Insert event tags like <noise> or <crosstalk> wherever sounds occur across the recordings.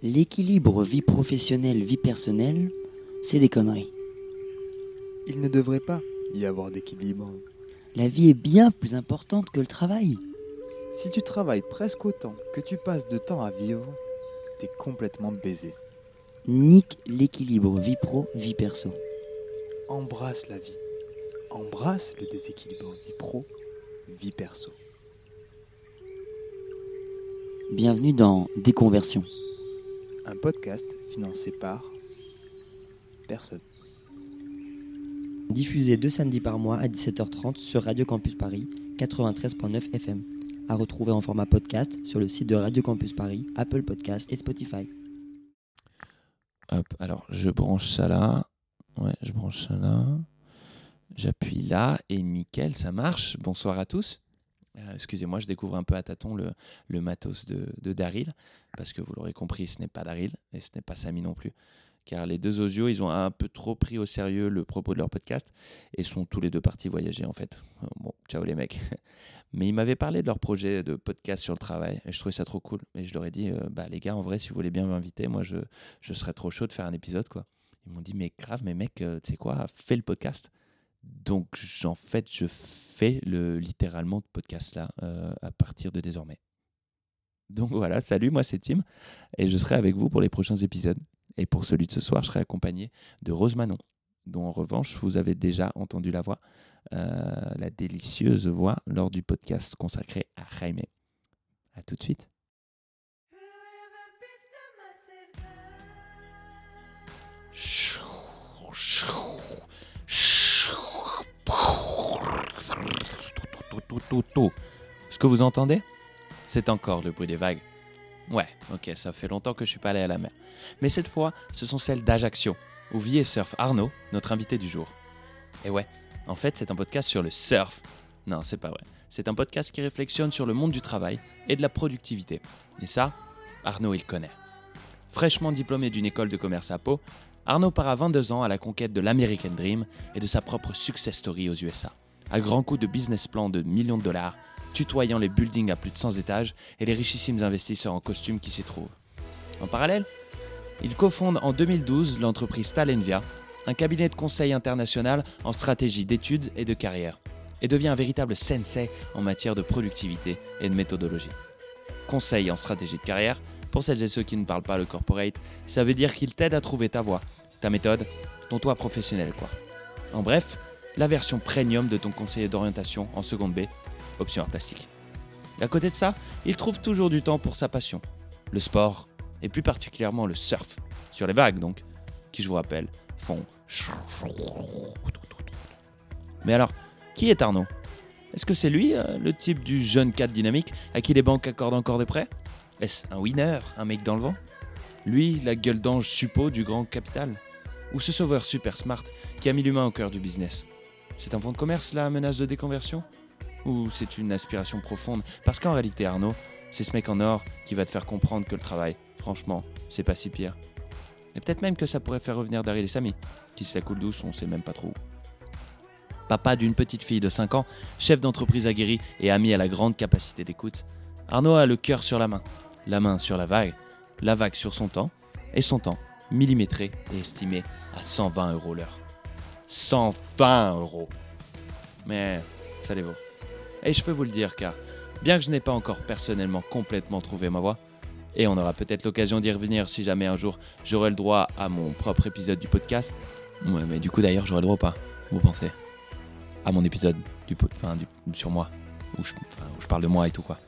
L'équilibre vie professionnelle, vie personnelle, c'est des conneries. Il ne devrait pas y avoir d'équilibre. La vie est bien plus importante que le travail. Si tu travailles presque autant que tu passes de temps à vivre, t'es complètement baisé. Nique l'équilibre vie pro, vie perso. Embrasse la vie. Embrasse le déséquilibre vie pro, vie perso. Bienvenue dans Déconversion. Un podcast financé par personne. Diffusé deux samedis par mois à 17h30 sur Radio Campus Paris 93.9 FM. À retrouver en format podcast sur le site de Radio Campus Paris, Apple Podcast et Spotify. Hop, alors je branche ça là. Ouais, je branche ça là. J'appuie là et nickel, ça marche. Bonsoir à tous. Euh, Excusez-moi, je découvre un peu à tâtons le, le matos de, Daryl, parce que vous l'aurez compris, ce n'est pas Daryl et ce n'est pas Samy non plus. Car les deux osios, ils ont un peu trop pris au sérieux le propos de leur podcast et sont tous les deux partis voyager en fait. Euh, Bon, ciao les mecs. <laughs> Mais ils m'avaient parlé de leur projet de podcast sur le travail et je trouvais ça trop cool. Et je leur ai dit, euh, bah les gars, en vrai, si vous voulez bien m'inviter, moi je, je serais trop chaud de faire un épisode quoi. Ils m'ont dit, mais grave, mais mec, tu sais quoi, fais le podcast. Donc, en fait, je fais le, littéralement ce podcast-là euh, à partir de désormais. Donc voilà, salut, moi c'est Tim, et je serai avec vous pour les prochains épisodes. Et pour celui de ce soir, je serai accompagné de Rose Manon, dont en revanche, vous avez déjà entendu la voix, euh, la délicieuse voix, lors du podcast consacré à Jaime. À tout de suite. Ce que vous entendez C'est encore le bruit des vagues. Ouais, ok, ça fait longtemps que je suis pas allé à la mer. Mais cette fois, ce sont celles d'Ajaccio, où vit et surfe Arnaud, notre invité du jour. Et ouais, en fait, c'est un podcast sur le surf. Non, c'est pas vrai. C'est un podcast qui réflexionne sur le monde du travail et de la productivité. Et ça, Arnaud, il connaît. Fraîchement diplômé d'une école de commerce à Pau, Arnaud part à 22 ans à la conquête de l'American Dream et de sa propre success story aux USA. À grands coups de business plan de millions de dollars, tutoyant les buildings à plus de 100 étages et les richissimes investisseurs en costume qui s'y trouvent. En parallèle, il cofonde en 2012 l'entreprise Talenvia, un cabinet de conseil international en stratégie d'études et de carrière, et devient un véritable sensei en matière de productivité et de méthodologie. Conseil en stratégie de carrière, pour celles et ceux qui ne parlent pas le corporate, ça veut dire qu'il t'aide à trouver ta voie, ta méthode, ton toit professionnel quoi. En bref, la version premium de ton conseiller d'orientation en seconde B, option art plastique. Et à côté de ça, il trouve toujours du temps pour sa passion, le sport, et plus particulièrement le surf, sur les vagues donc, qui je vous rappelle font... Mais alors, qui est Arnaud Est-ce que c'est lui, le type du jeune cadre dynamique à qui les banques accordent encore des prêts Est-ce un winner, un mec dans le vent Lui, la gueule d'ange suppo du grand capital Ou ce sauveur super smart qui a mis l'humain au cœur du business C'est un fonds de commerce, la menace de déconversion Ou c'est une aspiration profonde Parce qu'en réalité, Arnaud, c'est ce mec en or qui va te faire comprendre que le travail, franchement, c'est pas si pire. Et peut-être même que ça pourrait faire revenir Daryl et Samy, qui se la coule douce, on sait même pas trop où. Papa d'une petite fille de 5 ans, chef d'entreprise aguerri et ami à la grande capacité d'écoute, Arnaud a le cœur sur la main, la main sur la vague, la vague sur son temps, et son temps millimétré et estimé à 120 euros l'heure. 120 euros Mais ça les vaut. Et je peux vous le dire car, bien que je n'ai pas encore personnellement complètement trouvé ma voie, et on aura peut-être l'occasion d'y revenir si jamais un jour j'aurai le droit à mon propre épisode du podcast. Ouais, mais du coup d'ailleurs j'aurai le droit pas Vous pensez? À mon épisode du, enfin, du sur moi, où je, enfin, où je parle de moi et tout quoi.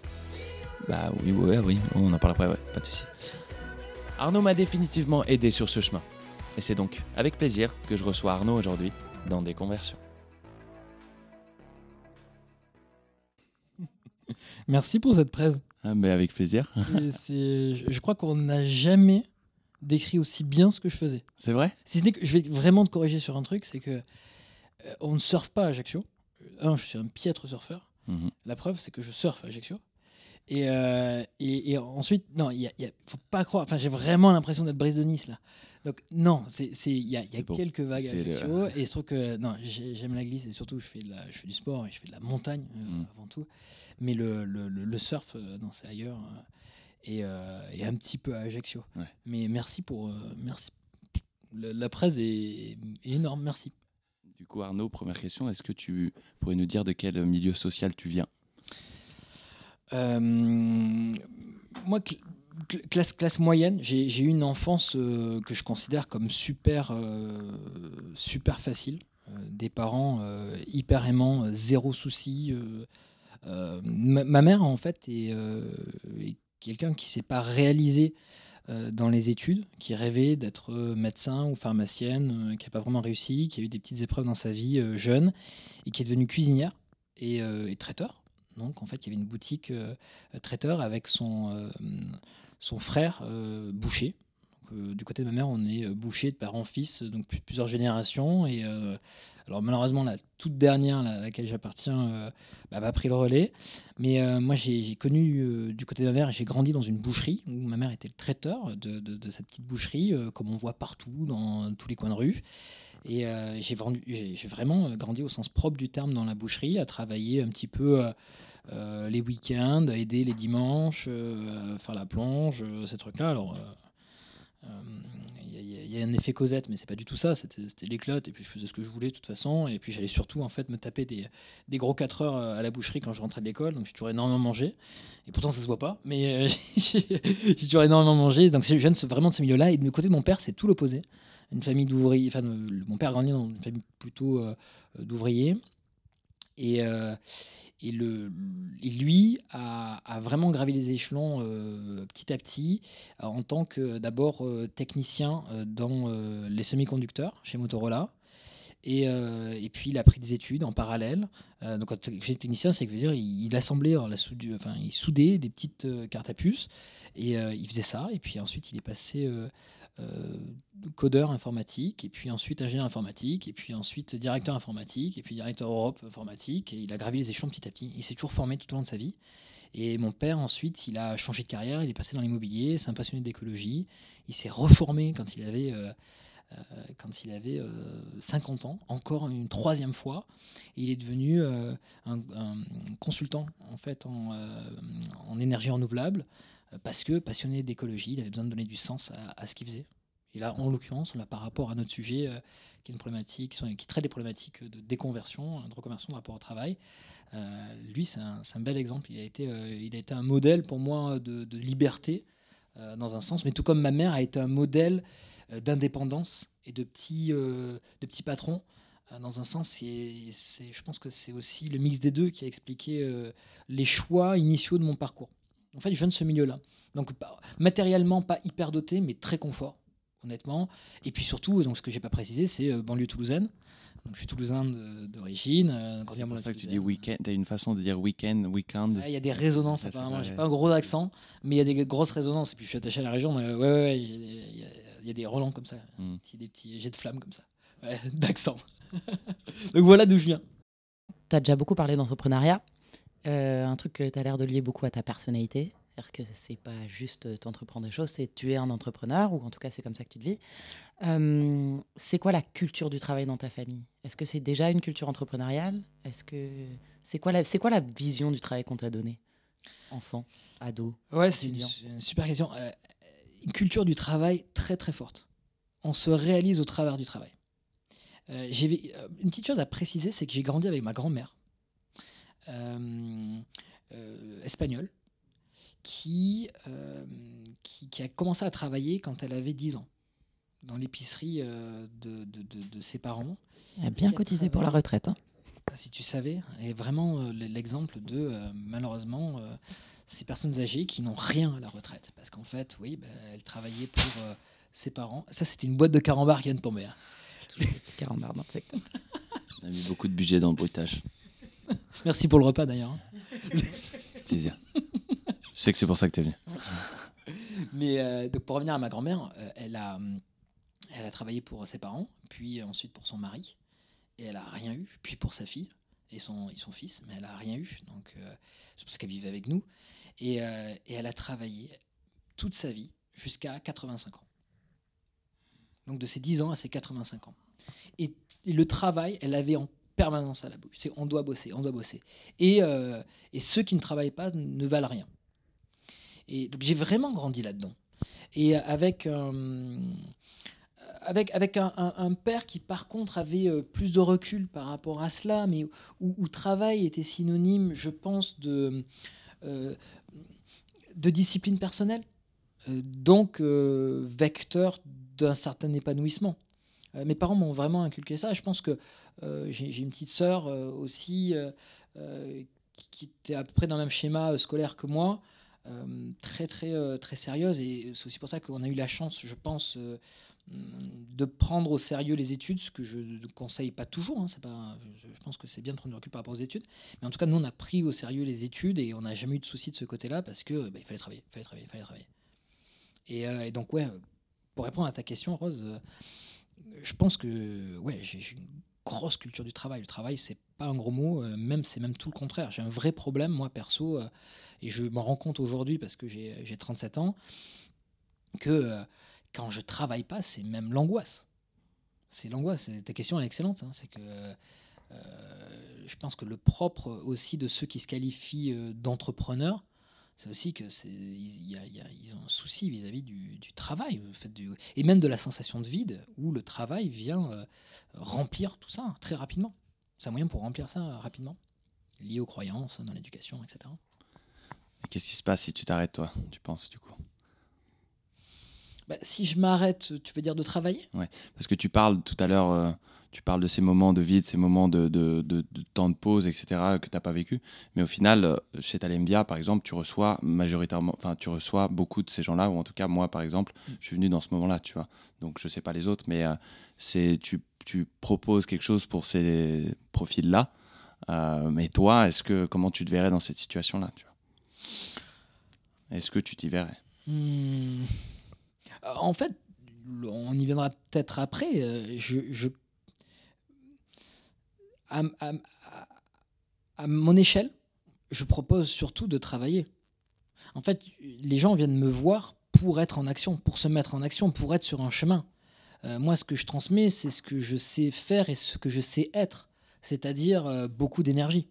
Bah oui, ouais, oui, on en parle après, ouais, pas de soucis. Arnaud m'a définitivement aidé sur ce chemin. Et c'est donc avec plaisir que je reçois Arnaud aujourd'hui dans des conversions. <laughs> Merci pour cette presse. Ah, mais avec plaisir. C'est- c'est- je, je crois qu'on n'a jamais décrit aussi bien ce que je faisais. C'est vrai? Si ce n'est que je vais vraiment te corriger sur un truc, c'est que euh, on ne surfe pas à Ajaccio. Un, je suis un piètre surfeur. Mhm. La preuve, c'est que je surfe à Ajaccio. Et, euh, et, et ensuite, non, il a- faut pas croire. Enfin, j'ai vraiment l'impression d'être Brise de Nice là. Donc non, c'est il y a, y a quelques vagues à le- Ajaccio et je trouve que non, j'ai- j'aime la glisse et surtout je fais de la, je fais du sport et je fais de la montagne euh, Mm. avant tout. Mais le, le, le- surf, euh, non, c'est ailleurs. euh. et, euh, et un petit peu à Ajaccio. Ouais. Mais merci pour. merci. Le- la presse est, est énorme, merci. Du coup, Arnaud, première question, est-ce que tu pourrais nous dire de quel milieu social tu viens? Euh, moi, classe, classe moyenne, j'ai eu une enfance euh, que je considère comme super, euh, super facile. Euh, des parents hyper aimants, zéro souci. ma, mère, en fait, est, quelqu'un qui s'est pas réalisé dans les études, qui rêvait d'être médecin ou pharmacienne, qui n'a pas vraiment réussi, qui a eu des petites épreuves dans sa vie jeune, et qui est devenue cuisinière et, traiteur. Donc, en fait, il y avait une boutique traiteur avec son, son frère euh, boucher. Euh, du côté de ma mère, on est euh, boucher de en fils, donc plusieurs générations. Et alors, malheureusement, la toute dernière, à laquelle j'appartiens, euh, bah, pris le relais. Mais moi, j'ai connu du côté de ma mère, j'ai grandi dans une boucherie où ma mère était le traiteur de, de- de cette petite boucherie, comme on voit partout, dans tous les coins de rue. Et j'ai vraiment grandi au sens propre du terme dans la boucherie, à travailler un petit peu les week-ends, à aider les dimanches, euh, faire la plonge, euh, ces trucs-là. Alors, euh, euh, il y, a- un effet Cosette, mais c'est pas du tout ça. C'était l'éclote, et puis je faisais ce que je voulais de toute façon. Et puis j'allais surtout en fait me taper des, des gros 4 heures euh, à la boucherie quand je rentrais de l'école. Donc j'ai toujours énormément mangé. Et pourtant ça se voit pas, mais euh, <laughs> j'ai toujours énormément mangé. Donc je viens vraiment de ce milieu-là. Et de côté de mon père, c'est tout l'opposé. Une famille d'ouvriers. Enfin, euh, mon père a grandi dans une famille plutôt euh, euh, d'ouvriers. Et, euh, et, lui a, vraiment gravi les échelons euh, petit à petit euh, en tant que d'abord technicien dans les semi-conducteurs chez Motorola. Et, puis il a pris des études en parallèle. Donc quand j'étais technicien, c'est que veut dire il, assemblait, il soudait des petites cartes à puce et il faisait ça. Et puis ensuite il est passé codeur informatique, et puis ensuite ingénieur informatique, et puis ensuite directeur informatique, et puis directeur Europe informatique. Et il a gravi les échelons petit à petit. Il s'est toujours formé tout au long de sa vie. Et mon père, ensuite, il a changé de carrière, il est passé dans l'immobilier, c'est un passionné d'écologie. Il s'est reformé quand il avait, euh, euh, quand il avait euh, 50 ans, encore une troisième fois. Il est devenu euh, un, consultant en, fait, en, euh, énergie renouvelable, euh, parce que passionné d'écologie, il avait besoin de donner du sens à, ce qu'il faisait. Et là, en l'occurrence, là, par rapport à notre sujet, euh, qui est une problématique, qui, traite des problématiques de déconversion, de reconversion de rapport au travail, euh, lui, c'est un, bel exemple. Il a été, euh, il a été un modèle pour moi de, de liberté, euh, dans un sens, mais tout comme ma mère a été un modèle euh, d'indépendance et de petits, euh, de patrons. euh, Dans un sens, c'est- je pense que c'est aussi le mix des deux qui a expliqué euh, les choix initiaux de mon parcours. En fait, je viens de ce milieu-là. Donc, pas- matériellement, pas hyper doté, mais très confort, honnêtement. Et puis surtout, donc, ce que j'ai pas précisé, c'est euh, banlieue toulousaine. Donc, je suis toulousain d'origine. euh, C'est pour ça que tu dis week-end, t'as une façon de dire week-end, week-end. Il y a des résonances apparemment. J'ai pas un gros accent, mais il y a des grosses résonances. Et puis je suis attaché à la région. mais ouais, ouais, ouais, il y a des- il y, a- il y a des relents comme ça, Mm. des petits- des petits jets de flammes comme ça, Ouais, <laughs> d'accent. <laughs> Donc voilà d'où je viens. Tu as déjà beaucoup parlé d'entrepreneuriat. Euh, un truc que tu as l'air de lier beaucoup à ta personnalité. C'est-à-dire que c'est pas juste euh, t'entreprendre des choses, c'est tu es un entrepreneur, ou en tout cas c'est comme ça que tu te vis. Euh, c'est quoi la culture du travail dans ta famille? Est-ce que c'est déjà une culture entrepreneuriale? Est-ce que c'est quoi, la- c'est quoi la vision du travail qu'on t'a donné Enfant, ado Ouais, c'est une, super question. Euh, une culture du travail très très forte. On se réalise au travers du travail. Euh, une petite chose à préciser, c'est que j'ai grandi avec ma grand-mère espagnole qui, euh, qui, qui a commencé à travailler quand elle avait 10 ans dans l'épicerie euh, de, de- de- de ses parents. Elle a bien cotisé pour la retraite. hein. Ah, Si tu savais, et vraiment euh, l'exemple de euh, malheureusement euh, ces personnes âgées qui n'ont rien à la retraite. Parce qu'en fait, oui, bah, elles travaillaient pour euh, ses parents. Ça, c'était une boîte de carambar qui vient de tomber. hein. Toujours des petits carambars dans le secteur. On a mis beaucoup de budget dans le bruitage. <laughs> Merci pour le repas d'ailleurs. <laughs> Plaisir. Je sais que c'est pour ça que t'es venu. <laughs> Mais euh, donc pour revenir à ma grand-mère, euh, elle, a, hum, elle a travaillé pour ses parents, puis ensuite pour son mari, et elle a rien eu, puis pour sa fille et son, et son fils, mais elle a rien eu, donc euh, c'est ça qu'elle vivait avec nous, et, euh, et elle a travaillé toute sa vie jusqu'à 85 ans. Donc de ses 10 ans à ses 85 ans. Et, et le travail, elle l'avait en permanence à la bouche. C'est on doit bosser, on doit bosser. Et, euh, et ceux qui ne travaillent pas ne valent rien. Et donc j'ai vraiment grandi là-dedans. Et avec, euh, avec, avec un, père qui par contre avait euh, plus de recul par rapport à cela, mais où, travail était synonyme, je pense, de, de discipline personnelle, donc vecteur d'un certain épanouissement. Euh, mes parents m'ont vraiment inculqué ça. Je pense que euh, j'ai une petite sœur euh, aussi qui, était à peu près dans le même schéma scolaire que moi, très très très sérieuse. Et c'est aussi pour ça qu'on a eu la chance, je pense, euh, de prendre au sérieux les études, ce que je ne conseille pas toujours. hein, pas, je, pense que c'est bien de prendre du recul par rapport aux études. Mais en tout cas, nous, on a pris au sérieux les études et on n'a jamais eu de soucis de ce côté-là parce que bah, il fallait travailler, il fallait fallait travailler. Et, donc, ouais, pour répondre à ta question, Rose, je pense que ouais, j'ai une grosse culture du travail. Le travail, c'est pas un gros mot, euh, même c'est même tout le contraire. J'ai un vrai problème, moi, perso, euh, et je m'en rends compte aujourd'hui parce que j'ai j'ai 37 ans, que euh, quand je travaille pas, c'est même l'angoisse. C'est l'angoisse. Ta question est excellente. hein. C'est que je pense que le propre aussi de ceux qui se qualifient d'entrepreneurs, c'est aussi que c'est il y a- il y a- ils ont un souci vis-à-vis du, du travail, le fait du- et même de la sensation de vide où le travail vient euh, remplir tout ça très rapidement. C'est un moyen pour remplir ça euh, rapidement, lié aux croyances dans l'éducation, etc. Et Qu'est-ce qui se passe si tu t'arrêtes, toi, tu penses, du coup? Bah, si je m'arrête, tu veux dire de travailler? Parce que tu parles tout à l'heure, euh, tu parles de ces moments de vide, ces moments de, de, de- de temps de pause, etc., que tu n'as pas vécu. Mais au final, euh, chez Talemvia, par exemple, tu reçois majoritairement, enfin, tu reçois beaucoup de ces gens-là, ou en tout cas, moi, par exemple, je suis venu dans ce moment-là, tu vois. Donc, je sais pas les autres, mais euh, c'est tu, tu proposes quelque chose pour ces profils-là. Euh, mais toi, est-ce que comment tu te verrais dans cette situation-là, tu vois? Est-ce que tu t'y verrais? Hmm. En fait, on y viendra peut-être après. Je, je- à, mon échelle, je propose surtout de travailler. En fait, les gens viennent me voir pour être en action, pour se mettre en action, pour être sur un chemin. Euh, moi, ce que je transmets, c'est ce que je sais faire et ce que je sais être, c'est-à-dire euh, beaucoup d'énergie,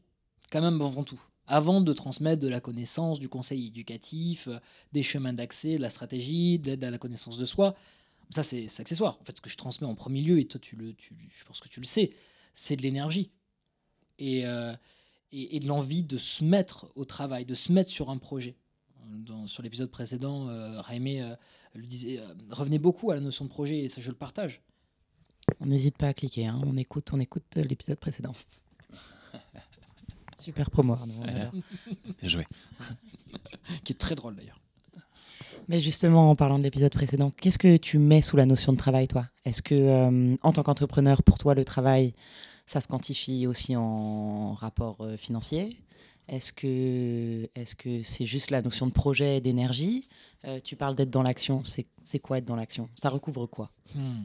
quand même avant tout. Avant de transmettre de la connaissance, du conseil éducatif, euh, des chemins d'accès, de la stratégie, de l'aide à la connaissance de soi. Ça, c'est accessoire. En fait, ce que je transmets en premier lieu, et toi, tu le, tu- je pense que tu le sais, c'est de l'énergie. Et, euh, et, et de l'envie de se mettre au travail, de se mettre sur un projet. Dans- sur l'épisode précédent, euh, Raimé euh, le disait, euh, revenait beaucoup à la notion de projet, et ça, je le partage. On n'hésite pas à cliquer, hein. on écoute, on écoute l'épisode précédent. <laughs> Super promo, Arnaud. Bien joué. <laughs> Qui est très drôle d'ailleurs. Mais justement, en parlant de l'épisode précédent, qu'est-ce que tu mets sous la notion de travail, toi? Est-ce que, euh, en tant qu'entrepreneur, pour toi, le travail, ça se quantifie aussi en rapport euh, financier Est-ce que est-ce que c'est juste la notion de projet et d'énergie? Euh, Tu parles d'être dans l'action. C'est c'est quoi être dans l'action? Ça recouvre quoi? Hmm.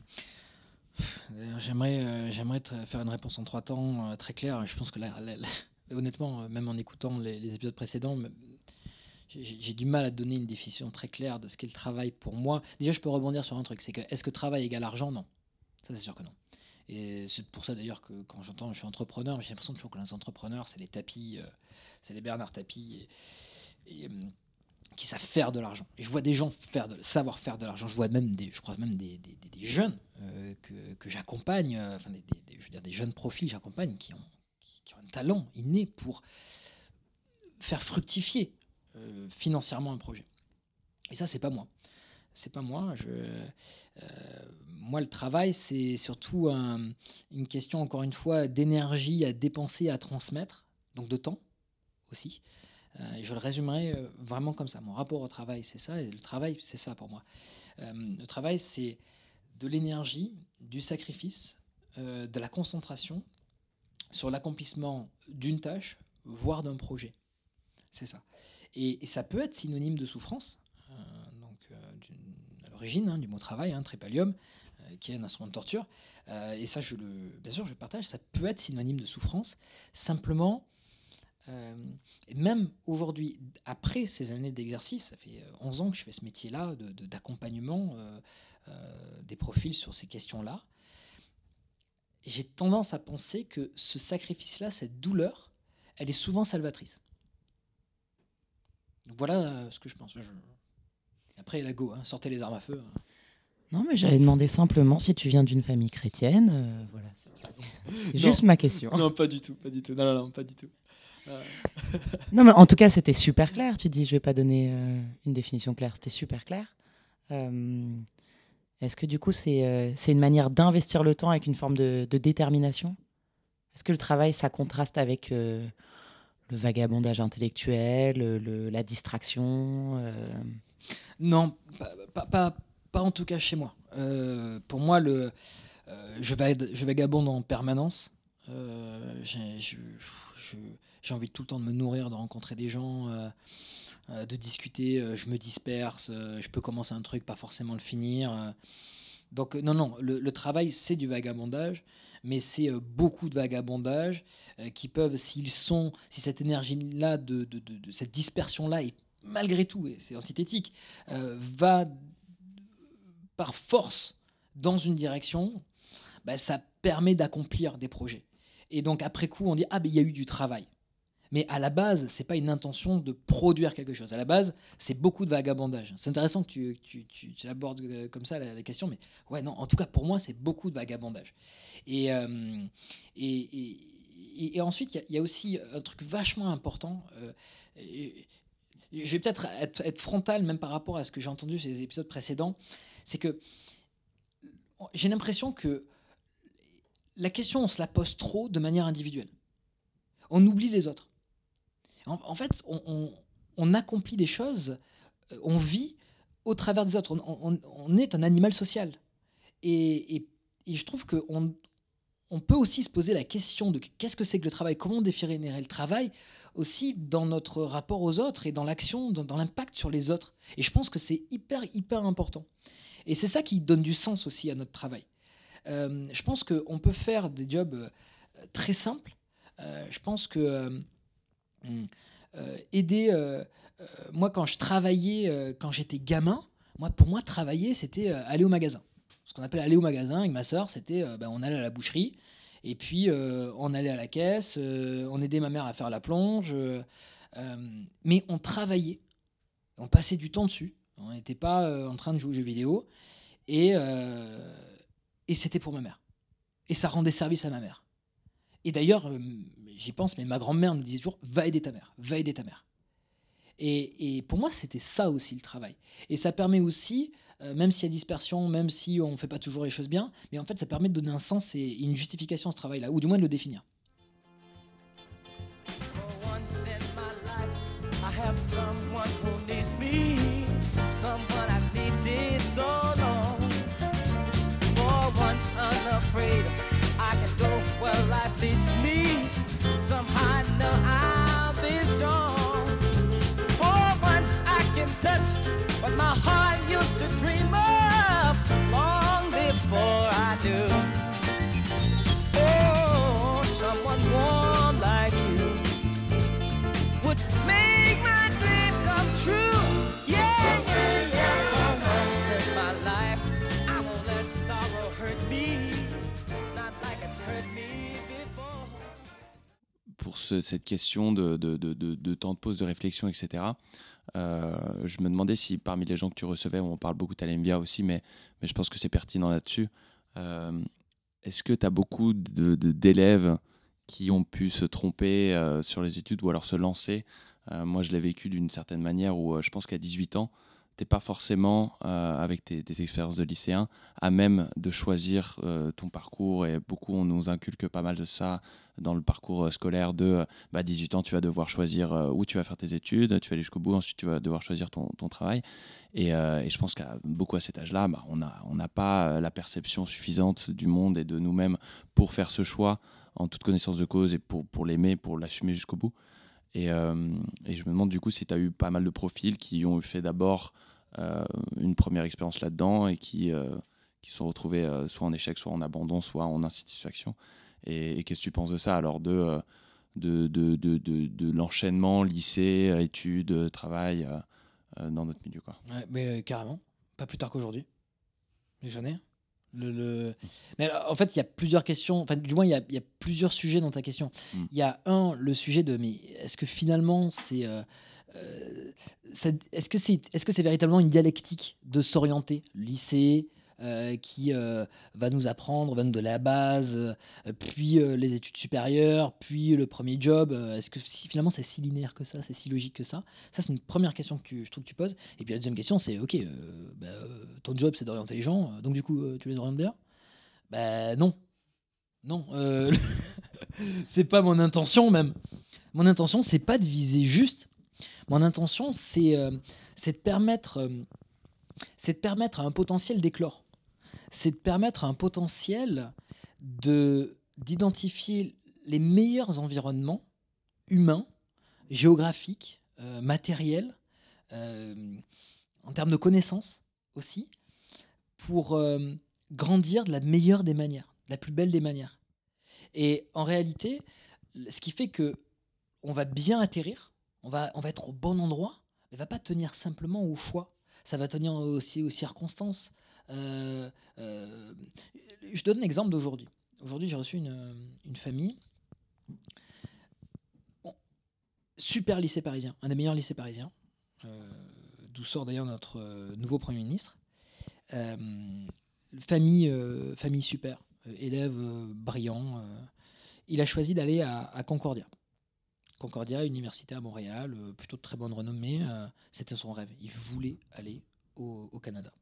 J'aimerais, euh, faire une réponse en trois temps euh, très claire. Je pense que là, là- là- honnêtement, même en écoutant les, épisodes précédents, j'ai du mal à donner une définition très claire de ce qu'est le travail pour moi. Déjà, je peux rebondir sur un truc, c'est que est-ce que travail égale argent? Non. Ça, c'est sûr que non. Et c'est pour ça d'ailleurs que quand j'entends je suis entrepreneur, j'ai l'impression toujours que les entrepreneurs, c'est les tapis, euh, c'est les Bernard Tapis hum, qui savent faire de l'argent. Et je vois des gens faire savoir faire de l'argent. Je vois même des, je crois même des, des- jeunes euh, que, que j'accompagne, euh, je veux dire des jeunes profils j'accompagne qui ont, qui, qui ont un talent inné pour faire fructifier euh, financièrement un projet. Et ça, c'est pas moi. C'est pas moi. Je, euh, moi, le travail, c'est surtout un- une question, encore une fois, d'énergie à dépenser, à transmettre, donc de temps aussi. Euh, je le résumerai euh, vraiment comme ça. Mon rapport au travail, c'est ça, et le travail, c'est ça pour moi. Le travail, c'est de l'énergie, du sacrifice, de la concentration sur l'accomplissement d'une tâche, voire d'un projet. C'est ça. Et ça peut être synonyme de souffrance, euh, donc euh, d'une- à l'origine hein, du mot travail, hein, trépalium, euh, qui est un instrument de torture. Euh, et ça, bien sûr, je partage. Ça peut être synonyme de souffrance. Simplement, euh, même aujourd'hui, après ces années d'exercice, ça fait euh, 11 ans que je fais ce métier-là d'accompagnement des profils sur ces questions-là. J'ai tendance à penser que ce sacrifice-là, cette douleur, elle est souvent salvatrice. Voilà ce que je pense. Après, la go, hein, sortez les armes à feu. hein. Non, mais j'allais demander simplement si tu viens d'une famille chrétienne. euh, voilà, c'est <laughs> c'est juste ma question. Non, pas du tout, pas du tout. Non, non, non, pas du tout. <laughs> Non, mais en tout cas, c'était super clair. Tu dis, je vais pas donner euh, une définition claire. C'était super clair. Euh, Est-ce que du coup, c'est euh, c'est une manière d'investir le temps avec une forme de, de détermination? Est-ce que le travail, ça contraste avec euh, le vagabondage intellectuel, le- le- la distraction euh, Non, pas, en tout cas chez moi. Euh, pour moi, le, euh, je, je vagabonde en permanence. Euh, J'ai envie tout le temps de me nourrir, de rencontrer des gens, de discuter. je me disperse. je peux commencer un truc, pas forcément le finir. donc, non, non, le, travail, c'est du vagabondage, mais c'est beaucoup de vagabondage euh, qui peuvent, s'ils sont, si cette énergie-là, de- de cette dispersion-là est malgré tout, et c'est antithétique, euh, va par force dans une direction, bah, ça permet d'accomplir des projets. Et donc après coup, on dit ah ben il y a eu du travail. Mais à la base, c'est pas une intention de produire quelque chose. À la base, c'est beaucoup de vagabondage. C'est intéressant que tu, tu, tu- l'abordes euh, comme ça la, question, mais ouais non. En tout cas, pour moi, c'est beaucoup de vagabondage. Et euh, et, et, ensuite, il y a- aussi un truc vachement important. Je vais peut-être être, frontal même par rapport à ce que j'ai entendu sur les épisodes précédents, c'est que j'ai l'impression que la question, on se la pose trop de manière individuelle. On oublie les autres. En, fait, on, accomplit des choses, euh, on vit au travers des autres. On, est un animal social. Et, et- et je trouve qu'on on peut aussi se poser la question de qu'est-ce que c'est que le travail, comment définir le travail, aussi dans notre rapport aux autres et dans l'action, dans, l'impact sur les autres. Et je pense que c'est hyper, hyper important. Et c'est ça qui donne du sens aussi à notre travail. Euh, je pense qu'on peut faire des jobs euh, très simples. Euh, je pense que aider. moi, quand je travaillais, quand j'étais gamin, moi, pour moi, travailler, c'était aller au magasin. Ce qu'on appelle aller au magasin avec ma soeur, c'était euh, ben, on allait à la boucherie et puis euh, on allait à la caisse, euh, on aidait ma mère à faire la plonge, euh, mais on travaillait, on passait du temps dessus. On n'était pas en train de jouer aux jeux vidéo et, et c'était pour ma mère. Et ça rendait service à ma mère. Et d'ailleurs, j'y pense, mais ma grand-mère nous disait toujours va aider ta mère, va aider ta mère. Et, et pour moi, c'était ça aussi le travail. Et ça permet aussi, euh, même s'il y a dispersion, même si on ne fait pas toujours les choses bien, mais en fait, ça permet de donner un sens et une justification à ce travail-là, ou du moins de le définir. For ce- cette question de, de- de- de- temps de pause, de réflexion, etc. euh, je me demandais si parmi les gens que tu recevais, on parle beaucoup d'Alemvia aussi, mais, mais je pense que c'est pertinent là-dessus. euh, Est-ce que tu as beaucoup d'élèves qui ont pu se tromper euh, sur les études ou alors se lancer? Moi, je l'ai vécu d'une certaine manière où je pense qu'à 18 ans, t'es pas forcément, euh, avec tes, expériences de lycéen, à même de choisir euh, ton parcours. Et beaucoup, on nous inculque pas mal de ça dans le parcours euh, scolaire de euh, bah, 18 ans, tu vas devoir choisir où tu vas faire tes études, tu vas aller jusqu'au bout, ensuite tu vas devoir choisir ton, travail. Et, je pense qu'à beaucoup à cet âge-là, bah, on n'a on pas la perception suffisante du monde et de nous-mêmes pour faire ce choix en toute connaissance de cause et pour, pour l'aimer, pour l'assumer jusqu'au bout. Et, euh, et je me demande du coup si tu as eu pas mal de profils qui ont fait d'abord euh, une première expérience là-dedans et qui, euh, sont retrouvés euh, soit en échec, soit en abandon, soit en insatisfaction. Et, qu'est-ce que tu penses de ça alors de, de, de, de, de, l'enchaînement lycée, études, travail dans notre milieu quoi? Mais carrément, pas plus tard qu'aujourd'hui. J'en ai. Le, le- Mais alors, en fait, il y a plusieurs questions. Enfin, du moins, il y a, il y a plusieurs sujets dans ta question. Mm. Il y a un, le sujet de mais est-ce que finalement c'est euh, euh, est-ce que c'est est -ce c'est véritablement une dialectique de s'orienter Lycée, euh, qui euh, va nous apprendre, va nous donner la base, euh, puis les études supérieures, puis le premier job. Est-ce que si, finalement c'est si linéaire que ça, c'est si logique que ça? Ça, c'est une première question que je trouve que tu poses. Et puis la deuxième question, c'est ok, bah, ton job c'est d'orienter les gens, donc du coup tu les orientes bien? Bah non. Non. euh, <laughs> c'est pas mon intention même. Mon intention, c'est pas de viser juste. Mon intention, c'est de permettre, c'est de permettre à un potentiel d'éclore. C'est de permettre à un potentiel de d'identifier les meilleurs environnements humains, géographiques, euh, matériels, euh, en termes de connaissances aussi, pour euh, grandir de la meilleure des manières, de la plus belle des manières. Et en réalité, ce qui fait que on va bien atterrir, on va, on va être au bon endroit, mais va pas tenir simplement au choix. Ça va tenir aussi aux circonstances. Euh, euh, je donne l'exemple d'aujourd'hui. Aujourd'hui, j'ai reçu une, une famille. Super lycée parisien, un des meilleurs lycées parisiens, euh, d'où sort d'ailleurs notre euh, nouveau Premier ministre. Euh, famille, euh, famille super, euh, élève euh, brillant. euh, il a choisi d'aller à, Concordia. Concordia, université à Montréal, euh, plutôt de très bonne renommée. euh, C'était son rêve. Il voulait aller au Canada.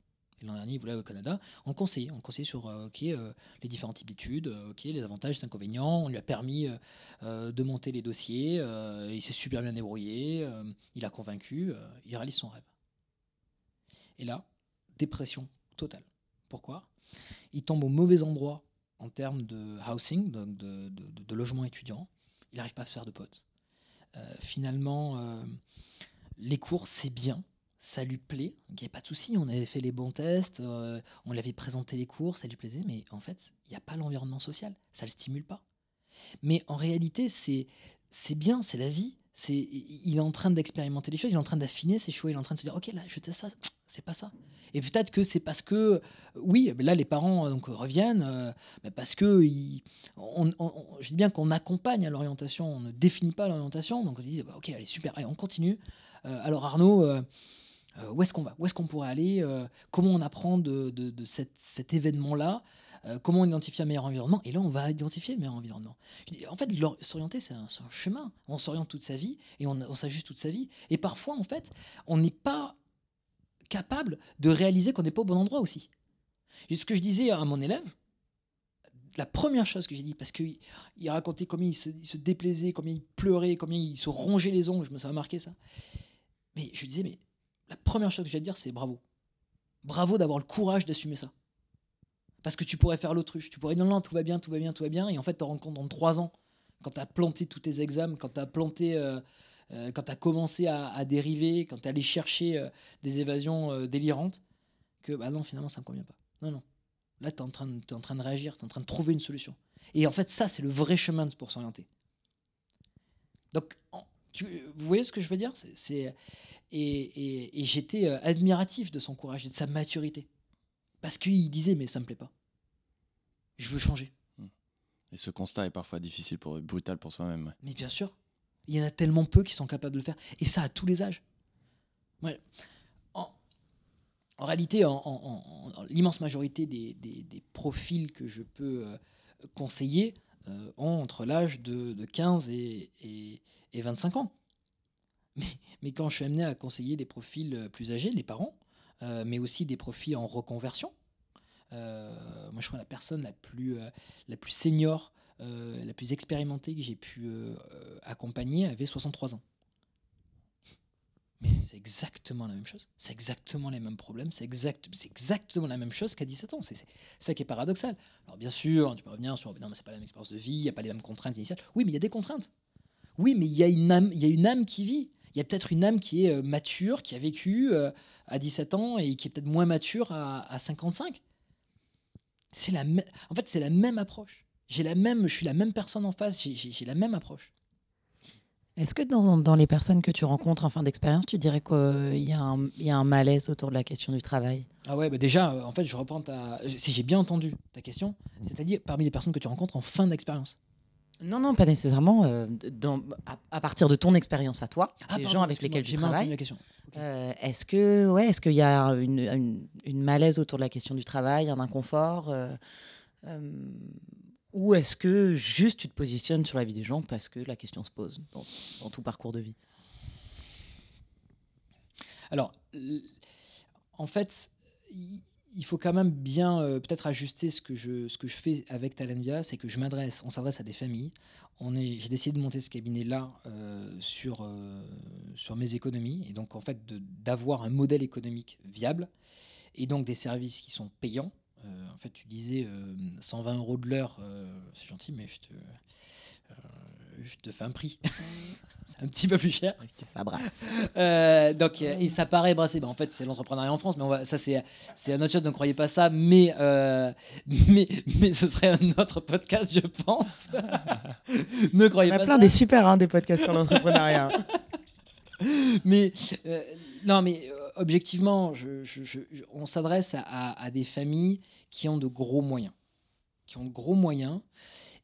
L'an dernier, il voulait au Canada. On le conseillait. On le conseillait sur euh, euh, les différents types d'études, euh, les avantages, les inconvénients. On lui a permis de monter les dossiers. il s'est super bien débrouillé. il a convaincu. il réalise son rêve. Et là, dépression totale. Pourquoi? Il tombe au mauvais endroit en termes de housing, de, de- de- logement étudiant. Il n'arrive pas à faire de potes. Finalement, les cours, c'est bien, ça lui plaît, il n'y avait pas de souci, on avait fait les bons tests, euh, on lui avait présenté les cours, ça lui plaisait, mais en fait, il n'y a pas l'environnement social, ça ne le stimule pas. Mais en réalité, c'est bien, c'est la vie. C'est, il est en train d'expérimenter les choses, il est en train d'affiner ses choix, il est en train de se dire, ok, là, je teste ça, <tsk> c'est pas ça. Et peut-être que c'est parce que, oui, là, les parents euh, donc reviennent, euh, mais parce que ils- on, je dis bien qu'on accompagne à l'orientation, on ne définit pas l'orientation, donc on dit, bah, ok, allez, super, allez, on continue. Alors Arnaud, euh, où est-ce qu'on va? Où est-ce qu'on pourrait aller? Euh, Comment on apprend de, cet événement-là? Euh, Comment on identifie un meilleur environnement? Et là, on va identifier le meilleur environnement. En fait, s'orienter, c'est un, chemin. On s'oriente toute sa vie et on, on s'ajuste toute sa vie. Et parfois, en fait, on n'est pas capable de réaliser qu'on n'est pas au bon endroit aussi. Et ce que je disais à mon élève, la première chose que j'ai dit, parce qu'il il racontait combien il se, il se déplaisait, combien il pleurait, combien il se rongeait les ongles, je me suis marqué ça. Mais je lui disais, mais la première chose que j'ai à te dire, c'est bravo. Bravo d'avoir le courage d'assumer ça. Parce que tu pourrais faire l'autruche. Tu pourrais dire non, non, tout va bien, tout va bien, tout va bien. Et en fait, tu te rends compte dans trois ans, quand tu as planté tous tes examens, quand tu as planté, euh, euh, quand tu as commencé à, dériver, quand tu allé chercher euh, des évasions délirantes, que bah non, finalement, ça ne me convient pas. Non, non. Là, tu es, en train de- en train de réagir, tu es en train de trouver une solution. Et en fait, ça, c'est le vrai chemin pour s'orienter. Donc, tu- vous voyez ce que je veux dire? C'est- Et, et- et j'étais euh, admiratif de son courage et de sa maturité. Parce qu'il disait, mais ça me plaît pas. Je veux changer. Et ce constat est parfois difficile, pour, brutal pour soi-même. ouais. Mais bien sûr, il y en a tellement peu qui sont capables de le faire. Et ça à tous les âges. Ouais. En, en réalité, en, en- en- en- l'immense majorité des, des- des profils que je peux euh, conseiller euh, ont entre l'âge de, de 15 et, et- et 25 ans. Mais, quand je suis amené à conseiller des profils euh, plus âgés, les parents, euh, mais aussi des profils en reconversion, euh, moi je crois la personne la plus, la plus senior la plus expérimentée que j'ai pu accompagner avait 63 ans. Mais c'est exactement la même chose. C'est exactement les mêmes problèmes. C'est exact, exactement la même chose qu'à 17 ans. C'est ça qui est paradoxal. Alors bien sûr, tu peux revenir sur non, mais c'est pas la même expérience de vie, il n'y a pas les mêmes contraintes initiales. Oui, mais il y a des contraintes. Oui, mais il y a une âme, il y a une âme qui vit. Il y a peut-être une âme qui est euh, mature, qui a vécu euh, à 17 ans et qui est peut-être moins mature à, à 55. C'est la en fait, c'est la même approche. J'ai la même, je suis la même personne en face, j'ai- la même approche. Est-ce que dans, dans les personnes que tu rencontres en fin d'expérience, tu dirais qu'il y, a un- il y a un malaise autour de la question du travail? Ah ouais, bah déjà, euh, en fait, je reprends ta. Si j'ai bien entendu ta question, c'est-à-dire parmi les personnes que tu rencontres en fin d'expérience. Non, non, pas nécessairement. euh, dans, à, à partir de ton expérience à toi, Ah, les pardon, gens avec lesquels tu travailles. la question. Ok. Euh, est-ce que, ouais, est-ce qu'il y a une, une- une malaise autour de la question du travail, un inconfort, euh, ou est-ce que juste tu te positionnes sur la vie des gens parce que la question se pose dans, dans tout parcours de vie? Alors, en fait, il- faut quand même bien euh, peut-être ajuster ce que je ce que je fais avec Talenvia, c'est que je m'adresse, on s'adresse à des familles. J'ai décidé de monter ce cabinet là sur euh, sur mes économies et donc en fait d'avoir un modèle économique viable et donc des services qui sont payants. Euh, en fait, tu disais euh, 120 euros de l'heure, euh, c'est gentil, mais je te euh, je te fais un prix. <laughs> c'est un petit peu plus cher. Ça brasse. Euh, donc, euh, et ça paraît brassé. Bah, en fait, c'est l'entrepreneuriat en France, mais on va, ça, c'est, c'est une autre chose. Ne croyez pas ça, mais, euh, <laughs> mais, mais ce serait un autre podcast, je pense. <laughs> ne Il croyez y en a pas plein ça. des super hein, des podcasts sur l'entrepreneuriat. Mais euh, non, mais euh, objectivement, je- je- je- je- on s'adresse à, à- à des familles qui ont de gros moyens, qui ont de gros moyens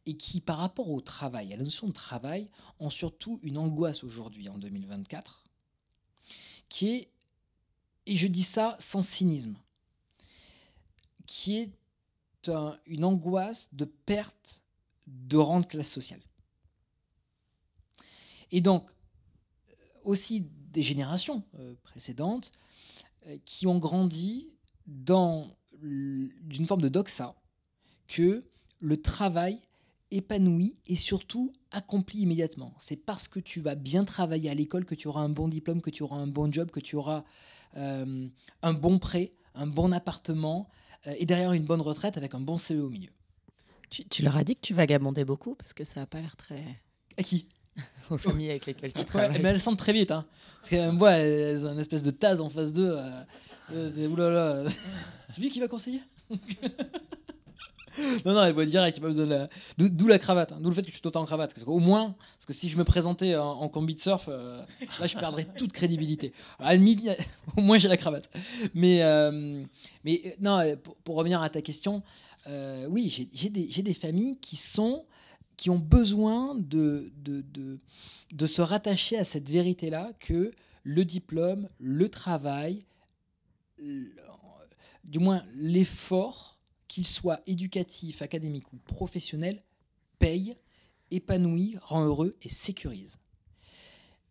et qui, par rapport au travail, à la notion de travail, ont surtout une angoisse aujourd'hui, en 2024, qui est, et je dis ça sans cynisme, qui est un- une angoisse de perte de rang de classe sociale. Et donc, euh, aussi des générations euh, précédentes euh, qui ont grandi dans d'une forme de doxa que le travail épanoui et surtout accompli immédiatement. C'est parce que tu vas bien travailler à l'école que tu auras un bon diplôme, que tu auras un bon job, que tu auras euh, un bon prêt, un bon appartement euh, et derrière une bonne retraite avec un bon CE au milieu. tu, tu leur as dit que tu vagabondais beaucoup parce que ça n'a pas l'air très À qui? <laughs> Aux familles avec lesquelles tu Ouais, travailles. mais elles sentent très vite. Hein. Parce qu'elles me voient, elles ont une espèce de tasse en face d'eux. Euh, euh, oulala. <laughs> C'est lui qui va conseiller? <laughs> Non, non, elle voit direct, pas besoin de la... D'où la cravate, hein, d'où le fait que je suis temps en cravate. Parce qu'au moins, parce que si je me présentais en, en combi de surf, euh, là je perdrais <laughs> toute crédibilité. <laughs> Au moins j'ai la cravate. Mais, euh, mais euh, non, pour, pour revenir à ta question, euh, oui, j'ai- des, familles qui sont qui ont besoin de, de, de, de se rattacher à cette vérité-là que le diplôme, le travail, du moins l'effort, qu'il soit éducatif, académique ou professionnel, paye, épanouit, rend heureux et sécurise.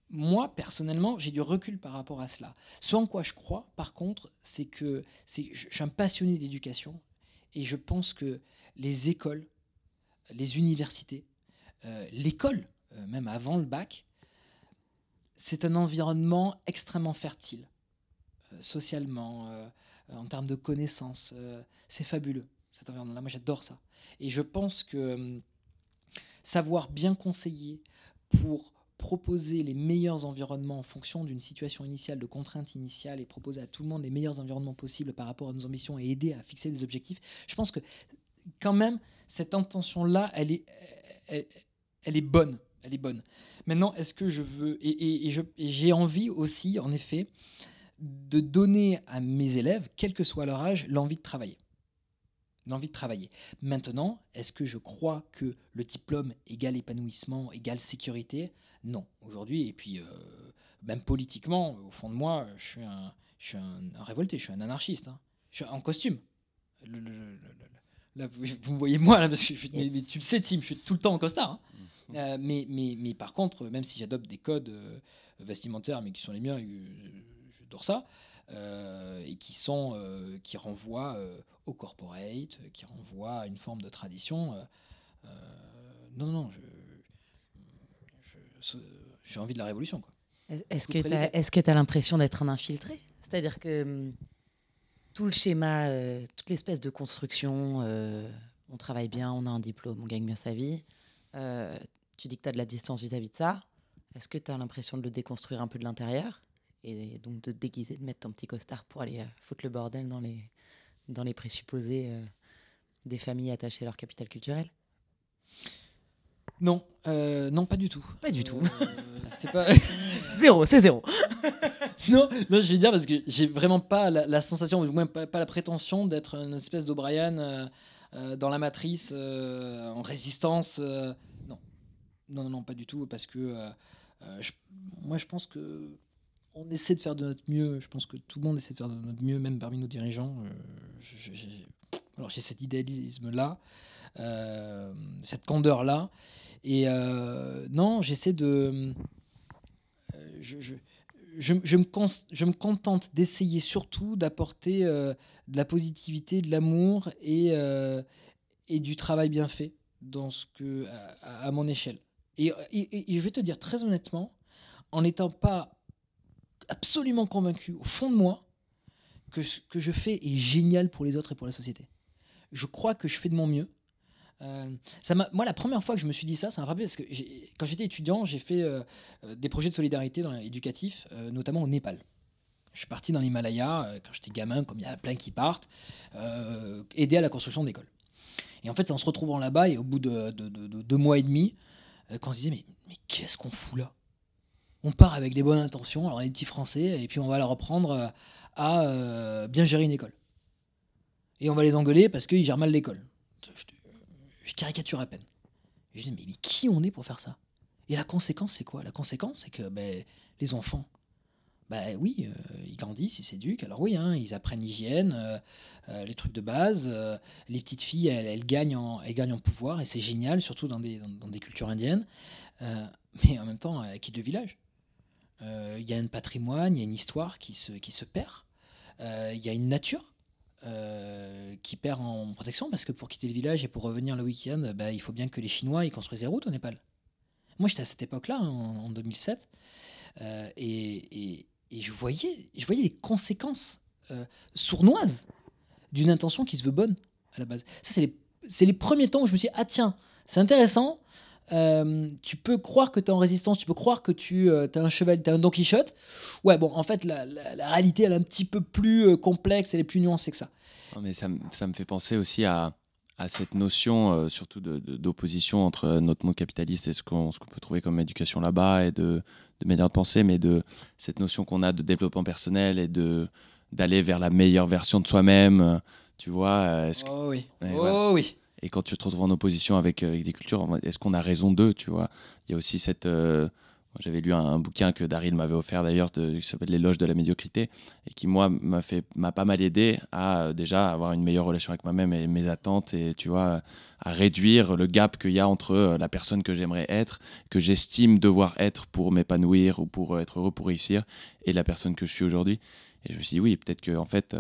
Moi, personnellement, j'ai du recul par rapport à cela. Ce en quoi je crois, par contre, c'est que je suis un passionné d'éducation et je pense que les écoles, les universités, euh, l'école, euh, même avant le bac, c'est un environnement extrêmement fertile, euh, socialement, en termes de connaissances. euh, c'est fabuleux, cet environnement-là. Moi, j'adore ça. Et je pense que hum, savoir bien conseiller pour proposer les meilleurs environnements en fonction d'une situation initiale, de contraintes initiales, et proposer à tout le monde les meilleurs environnements possibles par rapport à nos ambitions et aider à fixer des objectifs, je pense que quand même, cette intention-là, elle est, elle, elle est bonne. Elle est bonne. Maintenant, est-ce que je veux. Et j'ai envie aussi, en effet, de donner à mes élèves, quel que soit leur âge, l'envie de travailler. L'envie de travailler. Maintenant, est-ce que je crois que le diplôme égale épanouissement, égale sécurité? Non. Aujourd'hui, et puis, euh, même politiquement, au fond de moi, je suis un, je suis un, un révolté, je suis un anarchiste. hein. Je suis en costume. Le- le- le- le- le- Là, vous, vous me voyez moi, là, parce que je suis- mais- mais tu le sais, Tim, je suis tout le temps en costard. hein. Euh, mais, mais, mais par contre, même si j'adopte des codes euh, vestimentaires, mais qui sont les miens, ça, euh, et qui, sont, euh, qui renvoient euh, au corporate, qui renvoient à une forme de tradition. euh, euh, non, non, je, je- j'ai envie de la révolution. Quoi. Est-ce que tu as, des- est-ce que tu as l'impression d'être un infiltré? C'est-à-dire que hum, tout le schéma, euh, toute l'espèce de construction, euh, on travaille bien, on a un diplôme, on gagne bien sa vie, euh, tu dis que tu as de la distance vis-à-vis de ça. Est-ce que tu as l'impression de le déconstruire un peu de l'intérieur? Et donc de te déguiser, de mettre ton petit costard pour aller euh, foutre le bordel dans les, dans les présupposés euh, des familles attachées à leur capital culturel Non, euh, non, pas du tout. Pas du tout. C'est pas. <laughs> Zéro, c'est zéro. <laughs> non, non, je vais dire parce que j'ai vraiment pas la, la sensation, ou même pas, pas la prétention d'être une espèce d'O'Brien euh, dans la matrice, en résistance. non, Non, non, non, pas du tout, parce que je- moi, je pense que on essaie de faire de notre mieux. Je pense que tout le monde essaie de faire de notre mieux, même parmi nos dirigeants. Euh, alors, j'ai cet idéalisme-là, euh, cette candeur-là. Et euh, non, j'essaie de. je, me, contente d'essayer surtout d'apporter de la positivité, de l'amour et, du travail bien fait dans ce que, à, mon échelle. Et- et je vais te dire très honnêtement, en n'étant pas absolument convaincu au fond de moi que ce que je fais est génial pour les autres et pour la société. Je crois que je fais de mon mieux. Euh, moi, la première fois que je me suis dit ça, ça m'a rappelé parce que quand j'étais étudiant, j'ai fait euh, des projets de solidarité dans éducatifs, euh, notamment au Népal. Je suis parti dans l'Himalaya euh, quand j'étais gamin, comme il y a plein qui partent, aider à la construction d'écoles. Et en fait, c'est en se retrouvant là-bas et au bout de, de- de- de deux mois et demi, qu'on se disait mais qu'est-ce qu'on fout là? On part avec les bonnes intentions, alors les petits Français, et puis on va leur reprendre euh, à euh, bien gérer une école. Et on va les engueuler parce qu'ils gèrent mal l'école. Je, caricature à peine. Je dis mais, qui on est pour faire ça? Et la conséquence c'est quoi? La conséquence c'est que ben, les enfants, ben oui, euh, ils grandissent, ils s'éduquent. Alors oui, hein, ils apprennent l'hygiène, les trucs de base. les petites filles, elles, gagnent en, pouvoir et c'est génial, surtout dans des, dans, des cultures indiennes. Mais en même temps, elles quittent le village. Euh, Il y a un patrimoine, il y a une histoire qui se, qui se perd. Euh, Il y a une nature euh, qui perd en protection parce que pour quitter le village et pour revenir le week-end, bah, il faut bien que les Chinois ils construisent des routes au Népal. Moi, j'étais à cette époque-là, en, en 2007, euh, et, je, voyais, je voyais les conséquences sournoises d'une intention qui se veut bonne à la base. Ça, c'est les, les premiers temps où je me suis dit, ah tiens, c'est intéressant. Euh, tu peux croire que tu es en résistance, tu peux croire que tu as un cheval, tu un Don Quichotte. Ouais, bon, en fait, la, la- la réalité, elle est un petit peu plus euh, complexe, elle est plus nuancée que ça. Non, mais ça, me- ça me fait penser aussi à, à cette notion, euh, surtout d'opposition entre notre monde capitaliste et ce qu'on qu'on peut trouver comme éducation là-bas et de, de manière de penser, mais de cette notion qu'on a de développement personnel et d'aller vers la meilleure version de soi-même. euh, Tu vois, euh, Oh oui, Ouais, oh voilà. oui. Et quand tu te retrouves en opposition avec, euh, avec des cultures, est-ce qu'on a raison d'eux, tu vois? Il y a aussi cette... euh, J'avais lu un, bouquin que Daryl m'avait offert d'ailleurs, qui s'appelle L'éloge de la médiocrité, et qui, moi, m'a pas mal aidé à euh, déjà avoir une meilleure relation avec moi-même et mes attentes, et tu vois, à réduire le gap qu'il y a entre la personne que j'aimerais être, que j'estime devoir être pour m'épanouir ou pour être heureux, pour réussir, et la personne que je suis aujourd'hui. Et je me suis dit, oui, peut-être que, en fait,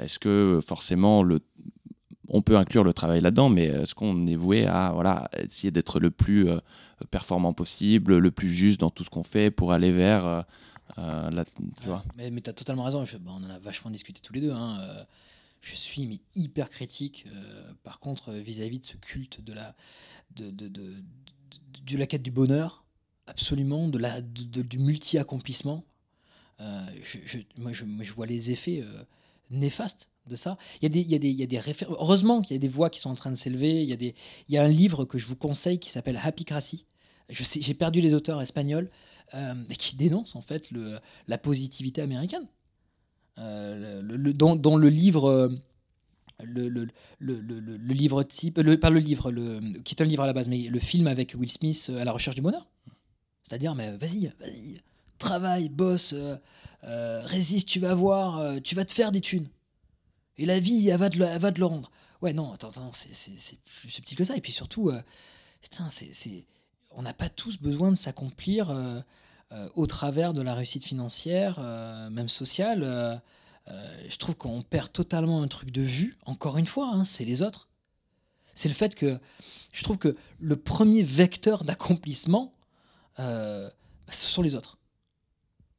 est-ce que forcément le on peut inclure le travail là-dedans, mais est-ce qu'on est voué à voilà, essayer d'être le plus euh, performant possible, le plus juste dans tout ce qu'on fait pour aller vers euh, euh, tu vois Mais, tu as totalement raison. Je- bah, on en a vachement discuté tous les deux. hein. Euh, Je suis hyper critique, euh, par contre, euh, vis-à-vis de ce culte de la, de, de, la quête du bonheur, absolument, de la, du multi-accomplissement. Euh, moi, je vois les effets néfastes de ça. Il y a des, il y a des, il y a des réfé- Heureusement qu'il y a des voix qui sont en train de s'élever. Il y, a des, il y a un livre que je vous conseille qui s'appelle Happycracy. Je sais, j'ai perdu les auteurs espagnols, euh, mais qui dénoncent en fait le, la positivité américaine. Euh, le, le- livre. euh, Le, le, le, le- livre type, pas le livre, qui est un livre à la base, mais le film avec Will Smith à la recherche du bonheur. C'est-à-dire, mais vas-y, vas-y, travaille, bosse, euh, euh, résiste, tu vas voir, euh, tu vas te faire des thunes. Et la vie, elle va te le, rendre. Ouais, non, attends, attends, c'est- plus subtil que ça. Et puis surtout, putain, on n'a pas tous besoin de s'accomplir au travers de la réussite financière, même sociale. je trouve qu'on perd totalement un truc de vue. Encore une fois, hein, c'est les autres. C'est le fait que je trouve que le premier vecteur d'accomplissement, bah, ce sont les autres.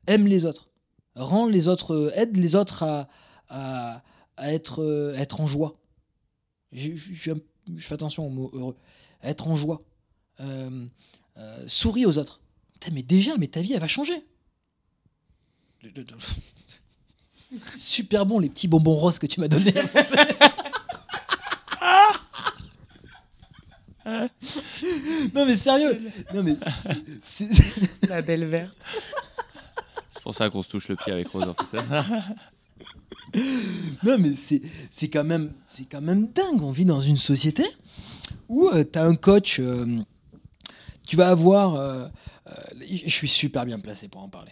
Aime les autres. Rends les autres, euh, aide les autres à, à, à être, euh, à être en joie. Je, je- je- je fais attention au mot heureux. À être en joie. Euh, euh, souris aux autres. Putain, mais déjà, mais ta vie, elle va changer. <laughs> Super bon les petits bonbons roses que tu m'as donnés. <laughs> non mais sérieux. Non mais c'est- La belle verte. <laughs> C'est pour ça qu'on se touche le pied avec Rose. <laughs> Non, mais c'est quand, même- quand même dingue. On vit dans une société où tu as un coach. euh, tu vas avoir. euh, euh, je suis super bien placé pour en parler.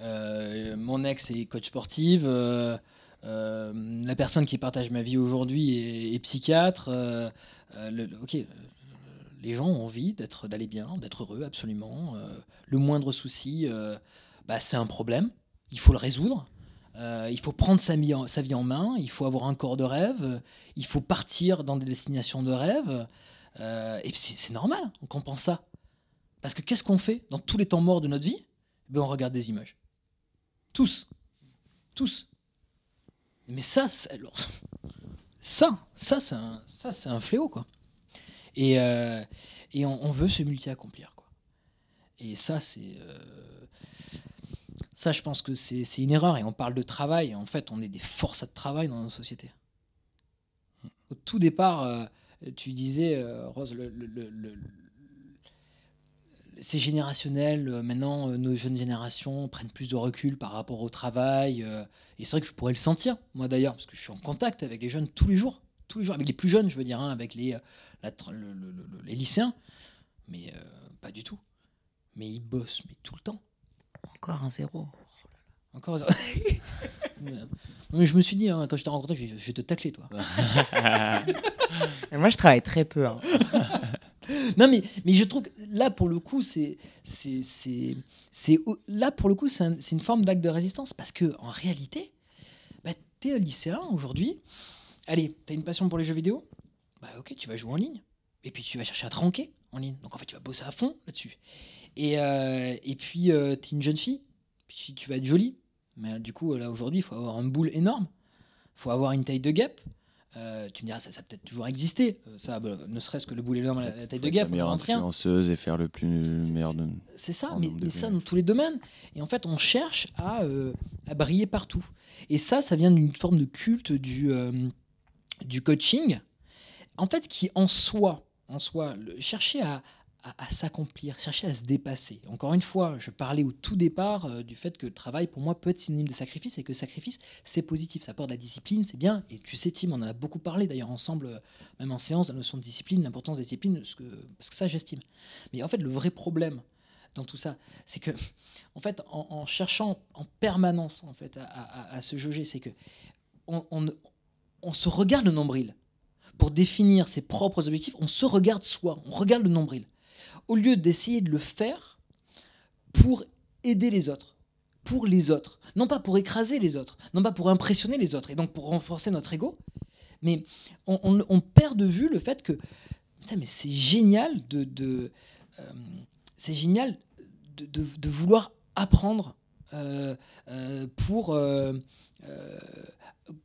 Euh, mon ex est coach sportive. euh, euh, la personne qui partage ma vie aujourd'hui est, psychiatre. euh, euh, ok, euh, les gens ont envie d'être, d'aller bien, d'être heureux, absolument. euh, le moindre souci, euh, bah, c'est un problème. Il faut le résoudre. Euh, il faut prendre sa, vie en- main. Il faut avoir un corps de rêve. Il faut partir dans des destinations de rêve. euh, et c'est, normal qu'on pense ça. Parce que qu'est-ce qu'on fait dans tous les temps morts de notre vie? Ben, On regarde des images. Tous. Tous. Mais ça, ça, ça, c'est un, un fléau, quoi. Et, euh, et on, on veut se multi-accomplir. Et ça, c'est. Ça, je pense que c'est une erreur. Et on parle de travail. En fait, on est des forçats de travail dans nos sociétés. Au tout départ, euh, tu disais, euh, Rose, c'est générationnel. euh, Maintenant, nos jeunes générations prennent plus de recul par rapport au travail. et c'est vrai que je pourrais le sentir, moi d'ailleurs, parce que je suis en contact avec les jeunes tous les jours. Tous les jours, avec les plus jeunes, je veux dire, hein, avec les, les lycéens. Mais pas du tout. Mais ils bossent, mais tout le temps. Encore un zéro. Encore. <laughs> mais je me suis dit, hein, quand je t'ai rencontré, je vais, je vais te tacler, toi. <laughs> Et moi, je travaille très peu. hein. <laughs> Non, mais, mais je trouve que là, pour le coup, c'est. c'est, c'est, c'est là, pour le coup, c'est, un- une forme d'acte de résistance. Parce que en réalité, bah, tu es un lycéen aujourd'hui. Allez, tu as une passion pour les jeux vidéo Bah, ok, tu vas jouer en ligne. Et puis, tu vas chercher à te ranker en ligne. Donc, en fait, tu vas bosser à fond là-dessus. Et, euh, et puis, tu es une jeune fille. Puis, tu vas être jolie. Mais euh, du coup, là, aujourd'hui, il faut avoir un boule énorme. Il faut avoir une taille de guêpe. Euh, tu me diras, ça, ça a peut-être toujours existé. Euh, ça, bah, ne serait-ce que le boule énorme, la, la taille de guêpe, La meilleure influenceuse et faire le plus meilleur de. C'est ça, mais, mais ça dans tous les domaines. Et en fait, on cherche à, euh, à briller partout. Et ça, ça vient d'une forme de culte du, euh, du coaching, en fait, qui en soi, en soi, le- chercher à, à, s'accomplir, chercher à se dépasser. Encore une fois, je parlais au tout départ euh, du fait que le travail, pour moi, peut être synonyme de sacrifice et que sacrifice, c'est positif. Ça apporte de la discipline, c'est bien. Et tu sais, Tim, on en a beaucoup parlé d'ailleurs ensemble, euh, même en séance, la notion de discipline, l'importance de la discipline, parce que, parce que ça, j'estime. Mais en fait, le vrai problème dans tout ça, c'est que, en fait, en, cherchant en permanence en fait, à, se jauger, c'est que on, on- on se regarde le nombril. Pour définir ses propres objectifs, on se regarde soi, on regarde le nombril. Au lieu d'essayer de le faire pour aider les autres, pour les autres, non pas pour écraser les autres, non pas pour impressionner les autres, et donc pour renforcer notre ego, mais on, perd de vue le fait que, c'est génial de, euh, c'est génial de, vouloir apprendre euh, euh, pour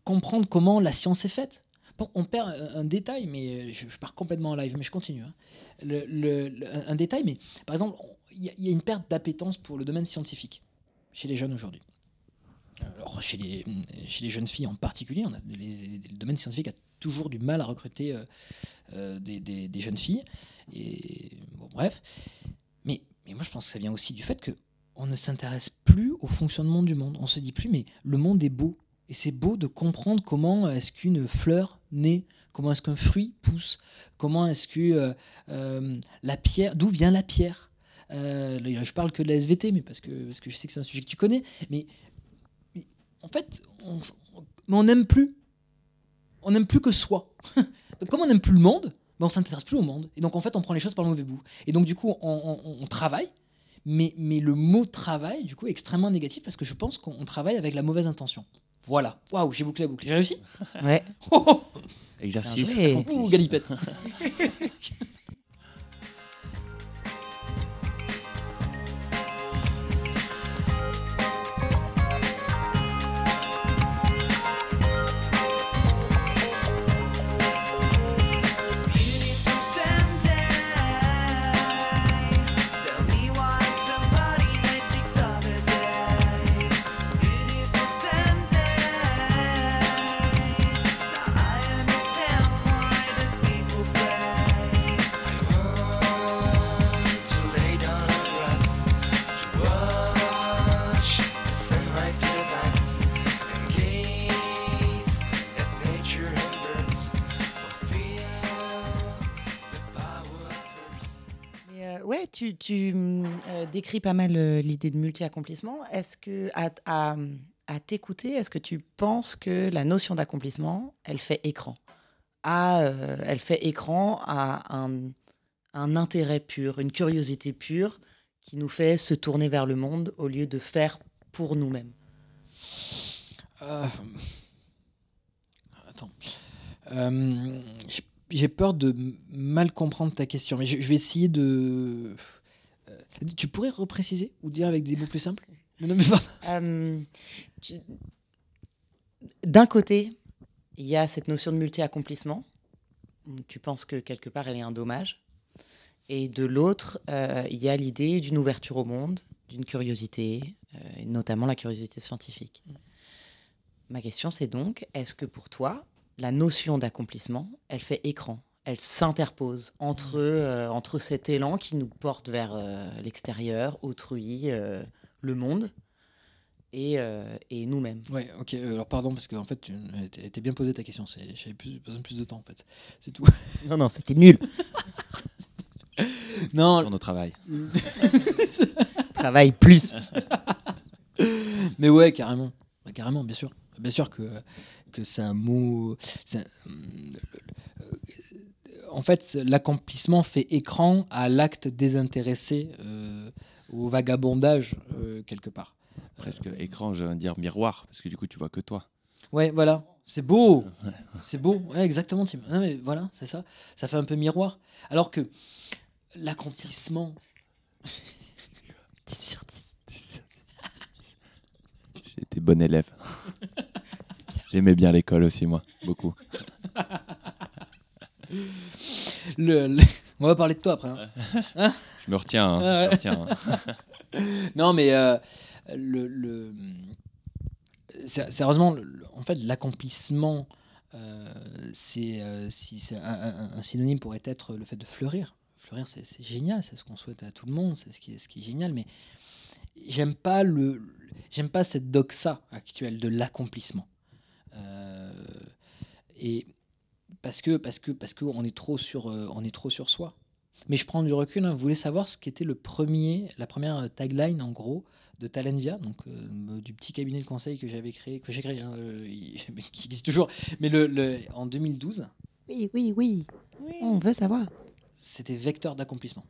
comprendre comment la science est faite. On perd un, détail, mais je, je pars complètement en live, mais je continue. hein. Un détail, mais par exemple, il y, a- une perte d'appétence pour le domaine scientifique chez les jeunes aujourd'hui. Alors, chez les, chez les jeunes filles en particulier, le domaine scientifique a toujours du mal à recruter euh, euh, des, jeunes filles. Et bref. Mais, mais moi, je pense que ça vient aussi du fait que on ne s'intéresse plus au fonctionnement du monde. On se dit plus, mais le monde est beau. Et c'est beau de comprendre comment est-ce qu'une fleur naît, comment est-ce qu'un fruit pousse, comment est-ce que euh, euh, la pierre, d'où vient la pierre. Euh, je parle que de la SVT, mais parce que, je sais que c'est un sujet que tu connais. Mais, en fait, on, n'aime plus. On n'aime plus que soi. <laughs> comme on n'aime plus le monde, ben, on s'intéresse plus au monde. Et donc, en fait, on prend les choses par le mauvais bout. Et donc, du coup, on, on- on travaille, mais, mais le mot travail, du coup, est extrêmement négatif parce que je pense qu'on travaille avec la mauvaise intention. Voilà. Waouh, j'ai bouclé la boucle. J'ai réussi Ouais. <laughs> Oh, oh, Exercice. Accompli. Ouh, galipette. <laughs> Tu, tu, euh, décris pas mal euh, l'idée de multi-accomplissement. Est-ce que, à, à- t'écouter, est-ce que tu penses que la notion d'accomplissement, elle fait écran? À, euh, Elle fait écran à un, intérêt pur, une curiosité pure qui nous fait se tourner vers le monde au lieu de faire pour nous-mêmes? Attends. J'ai- peur de mal comprendre ta question, mais je vais essayer de. Euh, Tu pourrais repréciser ou dire avec des mots plus simples Non, mais. <laughs> Euh, D'un côté, il y a cette notion de multi-accomplissement. Tu penses que quelque part, elle est un dommage. Et de l'autre, euh, il y a l'idée d'une ouverture au monde, d'une curiosité, notamment la curiosité scientifique. Ma question, c'est donc, est-ce que pour toi, la notion d'accomplissement, elle fait écran? Elle s'interpose entre, euh, entre cet élan qui nous porte vers euh, l'extérieur, autrui, euh, le monde, et, euh, et nous-mêmes. Ouais, ok. Alors pardon parce qu'en fait, tu était bien posée ta question. J'avais plus, besoin de plus de temps en fait. C'est tout. <laughs> Non, non, c'était nul. <laughs> non, Pour nos travail. <laughs> Travaille plus. Mais ouais, carrément. Bah, carrément, bien sûr. Bien sûr que, que c'est un mot. En fait, l'accomplissement fait écran à l'acte désintéressé, euh, au vagabondage, euh, quelque part. Presque écran, je viens de dire miroir, parce que du coup, tu vois que toi. Ouais, voilà. C'est beau. C'est beau. Ouais, exactement, Tim. Non, mais voilà, c'est ça. Ça fait un peu miroir. Alors que l'accomplissement. 10 sur 10. J'étais bon élève. <laughs> J'aimais bien l'école aussi, moi. Beaucoup. <laughs> Le, le- <laughs> On va parler de toi après. hein. <laughs> Je me retiens. hein, Ah je me retiens, hein. <laughs> Non, mais euh, le, le- sé- sérieusement, en fait, l'accomplissement, euh, c'est euh, si, un, un- un synonyme pourrait être le fait de fleurir. Fleurir, c'est génial, c'est ce qu'on souhaite à tout le monde, c'est ce qui est, ce qui est génial, mais j'aime pas le, j'aime pas cette doxa actuelle de l'accomplissement. Et parce que parce que parce que on est trop sur euh, on est trop sur soi. Mais je prends du recul. hein. Vous voulez savoir ce qu'était le premier, la première tagline en gros de Talenvia, donc euh, du petit cabinet de conseil que j'avais créé, que j'ai créé, hein, euh, <laughs> qui existe toujours, mais le, le- en 2012, Oui, oui, oui. On veut savoir. c'était vecteur d'accomplissement.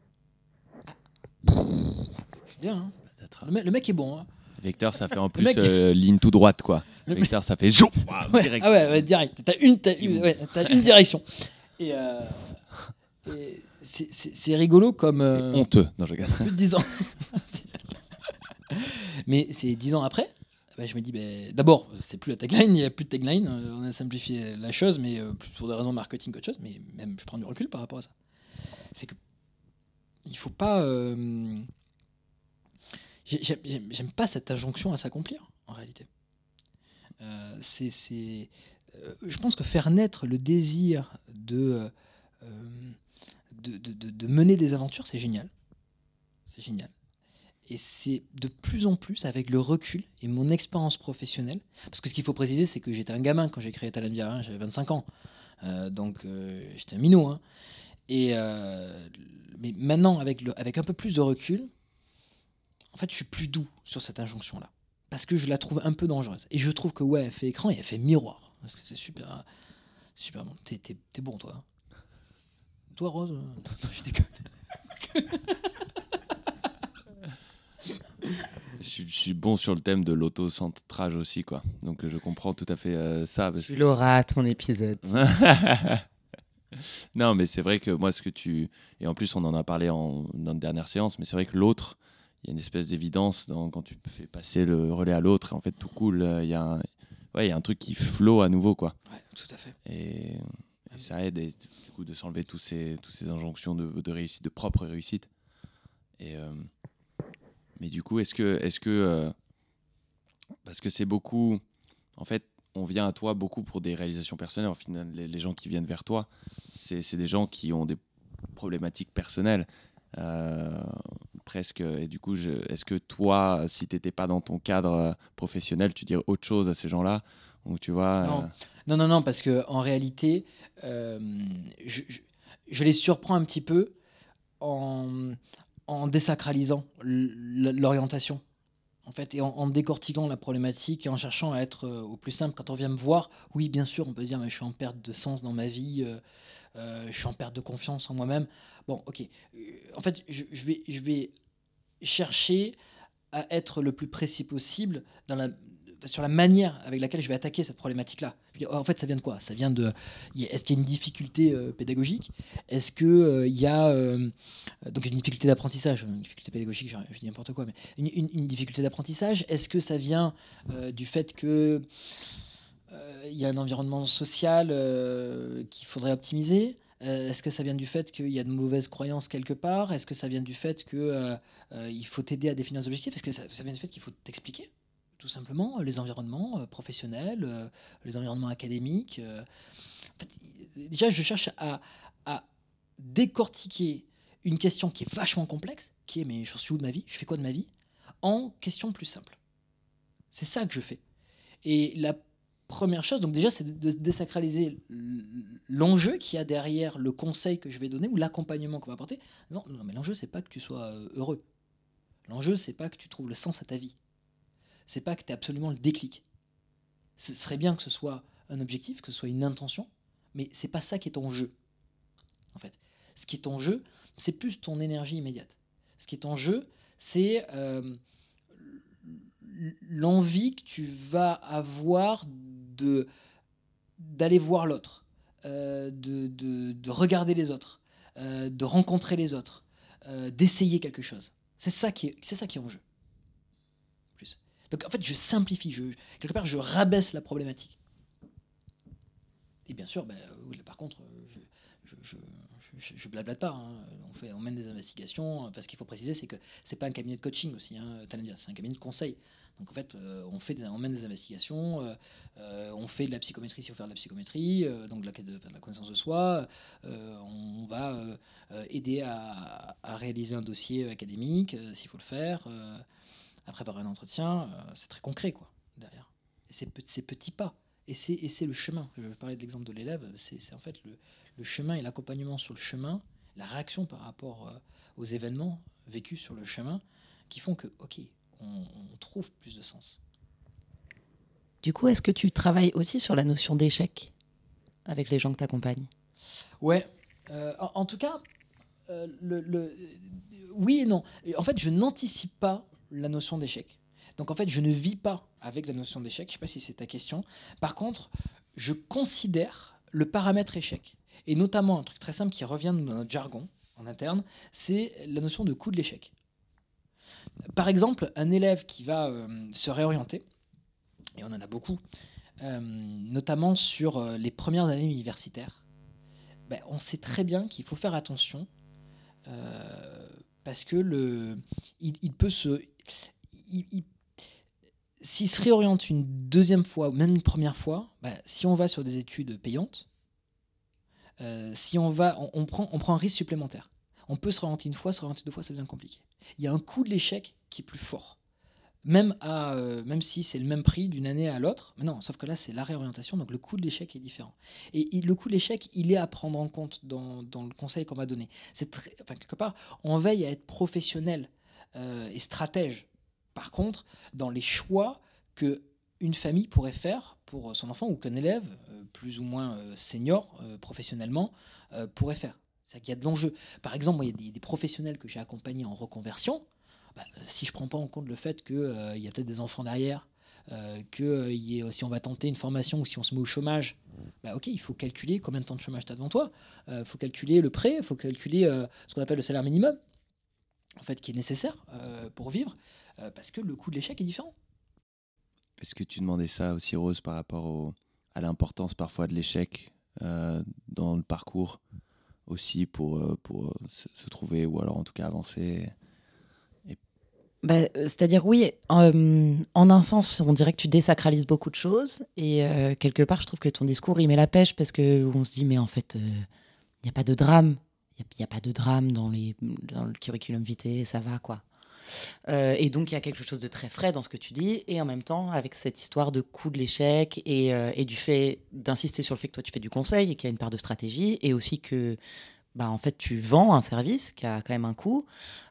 Bien, hein. Peut-être. le, mec, le mec est bon. hein. Vecteur, ça fait en plus mec- euh, ligne tout droite, quoi. Le Vecteur, ça fait zou, Ouais, <laughs> direct. Ah ouais, ouais, direct. T'as une, ouais, une direction. Et, euh, et c'est- rigolo comme. C'est euh, honteux. Non, je regarde. plus de 10 ans. <laughs> Mais c'est 10 ans après. bah, je me dis, bah, d'abord, c'est plus la tagline, il n'y a plus de tagline. euh, on a simplifié la chose, mais plus pour des raisons marketing qu'autre chose. Mais même, je prends du recul par rapport à ça. C'est que il faut pas. euh, J'aime pas cette injonction à s'accomplir, en réalité. Euh, c'est, euh, je pense que faire naître le désir de, euh, de, de- de- mener des aventures, c'est génial. C'est génial. Et c'est de plus en plus avec le recul et mon expérience professionnelle. Parce que ce qu'il faut préciser, c'est que j'étais un gamin quand j'ai créé Talenvia, hein, j'avais 25 ans. Donc j'étais un minot. hein. Et, mais maintenant, avec, avec un peu plus de recul, en fait, je suis plus doux sur cette injonction-là. Parce que je la trouve un peu dangereuse. Et je trouve que, ouais, elle fait écran et elle fait miroir. Parce que c'est super, super bon. T'es, t'es- t'es bon, toi. hein. Toi, Rose euh, <laughs> Non, je déconne. <laughs> Je, suis- je suis bon sur le thème de l'auto-centrage aussi, quoi. Donc je comprends tout à fait euh, ça. parce Tu l'auras à ton épisode. <laughs> non, mais c'est vrai que moi, ce que tu. Et en plus, on en a parlé en, dans une dernière séance, mais c'est vrai que l'autre, il y a une espèce d'évidence quand tu fais passer le relais à l'autre, et en fait, tout cool. euh, Il y, a un... ouais, il y a un truc qui flot à nouveau, quoi. Ouais, tout à fait. Et, et ça aide, et, du coup, de s'enlever tous ces, tous ces injonctions de, de réussite, de propre réussite. Et, euh, mais du coup, est-ce que. Euh, parce que c'est beaucoup. En fait, on vient à toi beaucoup pour des réalisations personnelles. Au final, les, les gens qui viennent vers toi, c'est des gens qui ont des problématiques personnelles. Euh, presque. Et du coup, est-ce que toi, si tu n'étais pas dans ton cadre euh, professionnel, tu dirais autre chose à ces gens-là? Ou tu vois. Non. euh, Non, non, non, parce que en réalité, je, je- je les surprends un petit peu en, en désacralisant l'orientation. En fait, et en, en décortiquant la problématique et en cherchant à être euh, au plus simple. Quand on vient me voir, oui, bien sûr, on peut se dire, mais je suis en perte de sens dans ma vie, euh, euh, je suis en perte de confiance en moi-même. Bon, ok. Euh, en fait, je, vais, je vais chercher à être le plus précis possible sur la manière avec laquelle je vais attaquer cette problématique-là. Oh, En fait, ça vient de quoi? Ça vient de. Est-ce qu'il y a une difficulté euh, pédagogique? Est-ce qu'il y a donc une difficulté d'apprentissage Une difficulté pédagogique, je, dis n'importe quoi, mais une, difficulté d'apprentissage Est-ce que ça vient du fait que il y a un environnement social euh, qu'il faudrait optimiser Euh, Est-ce que ça vient du fait qu'il y a de mauvaises croyances quelque part? Est-ce que ça vient du fait que euh, euh, il faut t'aider à définir des objectifs? Est-ce que ça, vient du fait qu'il faut t'expliquer tout simplement les environnements euh, professionnels, euh, les environnements académiques euh? Déjà, je cherche à, à décortiquer une question qui est vachement complexe, qui est mais je suis où de ma vie? Je fais quoi de ma vie? En question plus simple. C'est ça que je fais. Et la première chose, donc déjà, c'est de désacraliser l'enjeu qu'il y a derrière le conseil que je vais donner ou l'accompagnement qu'on va apporter. Non, non, mais l'enjeu, c'est pas que tu sois euh, heureux. L'enjeu, c'est pas que tu trouves le sens à ta vie. C'est pas que tu aies absolument le déclic. Ce serait bien que ce soit un objectif, que ce soit une intention, mais c'est pas ça qui est en jeu. En fait, ce qui est en jeu, c'est plus ton énergie immédiate. Ce qui est en jeu, c'est euh, l'envie que tu vas avoir de d'aller voir l'autre, euh, de, de- de regarder les autres, euh, de rencontrer les autres, euh, d'essayer quelque chose. C'est ça qui est, c'est ça qui est en jeu. Plus. Donc en fait, je simplifie, je, quelque part, je rabaisse la problématique. Et bien sûr, là, par contre, je, je, je, blablate pas. hein. On, fait, on mène des investigations. Parce qu'il faut préciser, c'est que c'est pas un cabinet de coaching aussi. Hein, c'est un cabinet de conseil. Donc en fait, euh, on, fait des- on mène des investigations, euh, euh, on fait de la psychométrie s'il faut faire de la psychométrie, donc de la, de, connaissance de soi. on va aider à, réaliser un dossier académique s'il faut le faire, à préparer un entretien. c'est très concret quoi derrière. C'est ces petits pas. Et c'est le chemin. Je parlais de l'exemple de l'élève. C'est en fait le, le chemin et l'accompagnement sur le chemin, la réaction par rapport aux événements vécus sur le chemin qui font que, ok, on, on trouve plus de sens. Du coup, est-ce que tu travailles aussi sur la notion d'échec avec les gens que tu accompagnes Ouais. Euh, en, en tout cas, euh, le, le- oui et non. En fait, je n'anticipe pas la notion d'échec. Donc, en fait, je ne vis pas avec la notion d'échec. Je ne sais pas si c'est ta question. Par contre, je considère le paramètre échec. Et notamment, un truc très simple qui revient dans notre jargon en interne, c'est la notion de coût de l'échec. Par exemple, un élève qui va euh, se réorienter, et on en a beaucoup, euh, notamment sur euh, les premières années universitaires, ben, on sait très bien qu'il faut faire attention parce que le, il, peut se. il- il- S'il se réoriente une deuxième fois, ou même une première fois, ben, si on va sur des études payantes, si on va, on, on prend, on prend un risque supplémentaire. On peut se réorienter une fois, se réorienter deux fois, ça devient compliqué. Il y a un coût de l'échec qui est plus fort. Même, à, euh, même si c'est le même prix d'une année à l'autre, mais non, sauf que là c'est la réorientation, donc le coût de l'échec est différent. Et le coût de l'échec, il est à prendre en compte dans, dans le conseil qu'on va donner. C'est enfin, quelque part, on veille à être professionnel euh, et stratège. Par contre, dans les choix que une famille pourrait faire pour son enfant ou qu'un élève, euh, plus ou moins senior professionnellement, pourrait faire. C'est-à-dire qu'il y a de l'enjeu. Par exemple, moi, il y a des, professionnels que j'ai accompagnés en reconversion. Bah, euh, si je prends pas en compte le fait qu'il y a peut-être des enfants derrière, euh, que euh, si on va tenter une formation ou si on se met au chômage, bah ok, il faut calculer combien de temps de chômage tu as devant toi. Il faut calculer le prêt, il faut calculer euh, ce qu'on appelle le salaire minimum, en fait, qui est nécessaire euh, pour vivre, euh, parce que le coût de l'échec est différent. Est-ce que tu demandais ça aussi, Rose, par rapport à l'importance parfois de l'échec euh, dans le parcours? Aussi pour, euh, pour euh, se, trouver ou alors en tout cas avancer Bah, euh, C'est-à-dire, oui, euh, en un sens, on dirait que tu désacralises beaucoup de choses. Et euh, quelque part, je trouve que ton discours, il met la pêche parce qu'on se dit, mais en fait, euh, il n'y a pas de drame. Il n'y a, pas de drame dans, les, dans le curriculum vitae, ça va, quoi. Euh, et donc, il y a quelque chose de très frais dans ce que tu dis. Et en même temps, avec cette histoire de coût de l'échec et, euh, et du fait d'insister sur le fait que toi, tu fais du conseil et qu'il y a une part de stratégie. Et aussi que bah, en fait, tu vends un service qui a quand même un coût.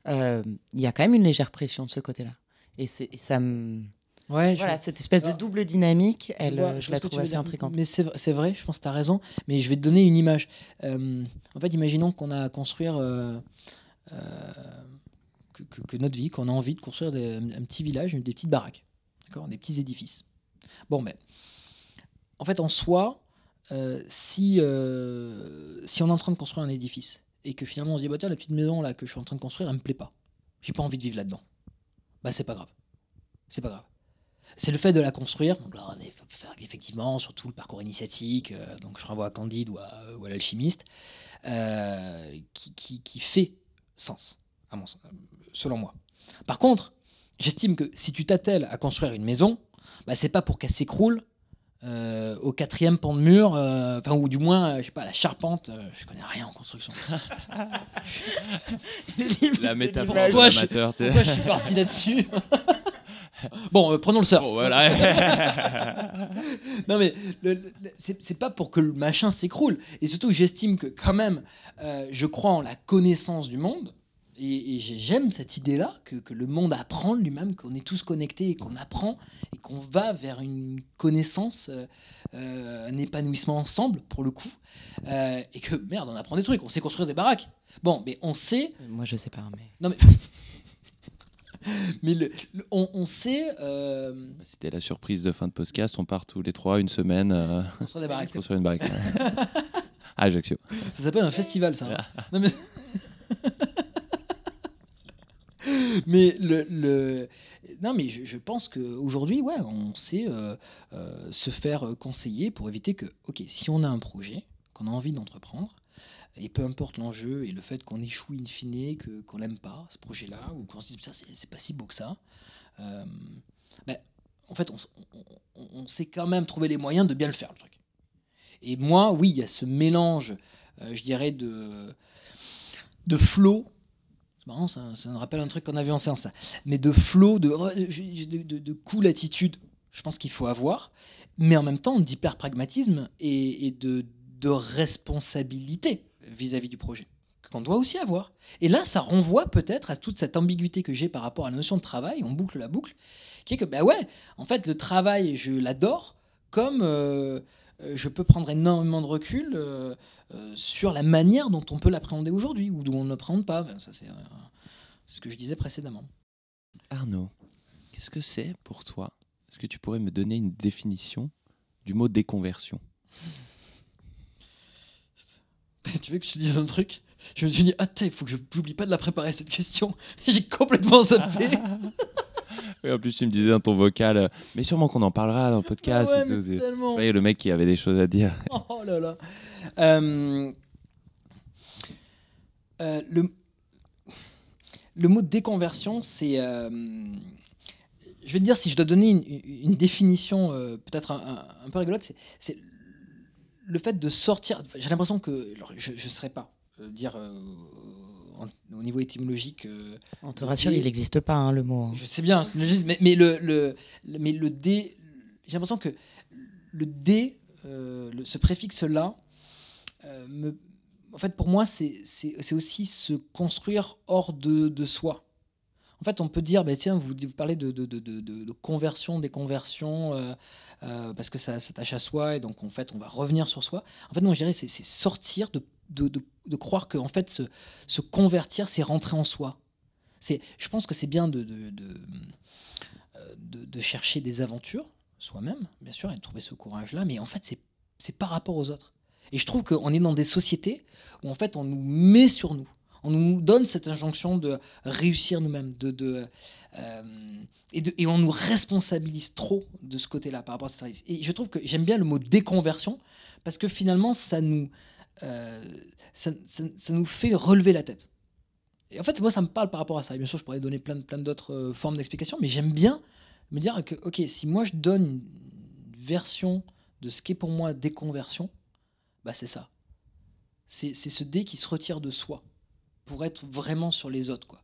Euh, Il y a quand même une légère pression de ce côté-là. Et, et ça me... Ouais, je- Voilà, cette espèce de double dynamique, elle, vois- je la trouve assez dire. intrigante. Mais c'est c'est vrai, je pense que tu as raison. Mais je vais te donner une image. Euh, en fait, imaginons qu'on a à construire. euh, euh, que, notre vie, qu'on a envie de construire un petit village, des petites baraques. Des petits édifices. Bon, mais. En fait, en soi, euh, si, euh, si on est en train de construire un édifice et que finalement on se dit, bah, tiens, la petite maison là que je suis en train de construire, elle me plaît pas. J'ai pas envie de vivre là-dedans. Bah, c'est pas grave. C'est pas grave. C'est le fait de la construire. Donc là, effectivement sur tout le parcours initiatique. euh, donc je renvoie à Candide ou à, l'alchimiste, qui- qui fait sens, à mon sens, euh, selon moi. Par contre, j'estime que si tu t'attelles à construire une maison, bah, c'est pas pour qu'elle s'écroule euh, au quatrième pan de mur, euh, enfin ou du moins, euh, je sais pas, la charpente. euh, je connais rien en construction. <laughs> La métaphore Pourquoi je- Pourquoi je suis parti là-dessus? Bon, euh, prenons le surf. Voilà. <laughs> Non mais le- le- c'est c'est pas pour que le machin s'écroule. Et surtout, j'estime que quand même, euh, je crois en la connaissance du monde. Et, et j'ai- j'aime cette idée-là, que, que le monde apprend lui-même, qu'on est tous connectés et qu'on apprend et qu'on va vers une connaissance, euh, euh, un épanouissement ensemble, pour le coup. Euh, et que, merde, on apprend des trucs, on sait construire des baraques. Bon, mais on sait Moi, je sais pas, mais... non mais, <laughs> mais le- le- on, on sait euh, C'était la surprise de fin de podcast. On part tous les trois une semaine euh, construire des baraques. construire une baraque. Ah, <laughs> Ajaccio. Ça s'appelle un festival, ça. hein. Non, mais... <laughs> <laughs> mais le, le- non mais je, pense qu'aujourd'hui, ouais, on sait euh, euh, se faire conseiller pour éviter que, ok, si on a un projet qu'on a envie d'entreprendre, et peu importe l'enjeu et le fait qu'on échoue in fine, que, qu'on l'aime pas, ce projet-là, ou qu'on se dise, ça, c'est, pas si beau que ça, euh, ben, en fait, on, sait quand même trouver les moyens de bien le faire, le truc. Et moi, oui, il y a ce mélange, je dirais, de, de flow. Ça, ça me rappelle un truc qu'on avait en séance. Mais de flow, de, de, cool attitude, je pense qu'il faut avoir. Mais en même temps, d'hyper pragmatisme et, de, responsabilité vis-à-vis du projet qu'on doit aussi avoir. Et là, ça renvoie peut-être à toute cette ambiguïté que j'ai par rapport à la notion de travail, on boucle la boucle, qui est que, bah ouais, en fait, le travail, je l'adore, comme euh, je peux prendre énormément de recul euh, euh, sur la manière dont on peut l'appréhender aujourd'hui, ou dont on ne l'appréhende pas. Ben, ça, c'est euh, c'est ce que je disais précédemment. Arnaud, qu'est-ce que c'est pour toi? Est-ce que tu pourrais me donner une définition du mot déconversion? <laughs> Tu veux que je te dise un truc? Je me suis dit, ah, il faut que je n'oublie pas de la préparer, cette question. <laughs> J'ai complètement zappé. <laughs> Oui, en plus, tu me disais dans ton vocal, euh, mais sûrement qu'on en parlera dans le Ah podcast. ouais, et tout. mais tellement. voyez, le mec qui avait des choses à dire. <laughs> Oh là là. Euh, euh, le, le mot déconversion, c'est. euh, je vais te dire, si je dois donner une, une définition peut-être un, un- un peu rigolote, c'est- le fait de sortir. J'ai l'impression que. alors, je ne saurais pas dire en- au niveau étymologique. euh, On te rassure, il n'existe pas, hein, le mot. hein. je sais bien, mais, mais le, mais le dé, j'ai l'impression que le dé, euh, le- ce préfixe-là, euh, me- en fait, pour moi, c'est aussi se construire hors de, de soi. En fait, on peut dire, bah, tiens, vous, vous parlez de, de, de, conversion, déconversion, euh, euh, parce que ça s'attache à soi, et donc en fait, on va revenir sur soi. En fait, non, je dirais, c'est sortir de, de, croire que en fait, se, convertir, c'est rentrer en soi. C'est, je pense que c'est bien euh, de- de chercher des aventures soi-même, bien sûr, et de trouver ce courage-là, mais en fait, c'est, c'est par rapport aux autres. Et je trouve qu'on est dans des sociétés où en fait, on nous met sur nous. On nous donne cette injonction de réussir nous-mêmes, de, euh, et on nous responsabilise trop de ce côté-là par rapport à cette réussite. Et je trouve que j'aime bien le mot déconversion parce que finalement, ça nous, euh, ça, nous fait relever la tête. Et en fait, moi, ça me parle par rapport à ça. Et bien sûr, je pourrais donner plein, plein d'autres euh, formes d'explication, mais j'aime bien me dire que, ok, si moi je donne une version de ce qu'est pour moi déconversion, bah c'est ça. C'est ce dé qui se retire de soi pour être vraiment sur les autres, quoi.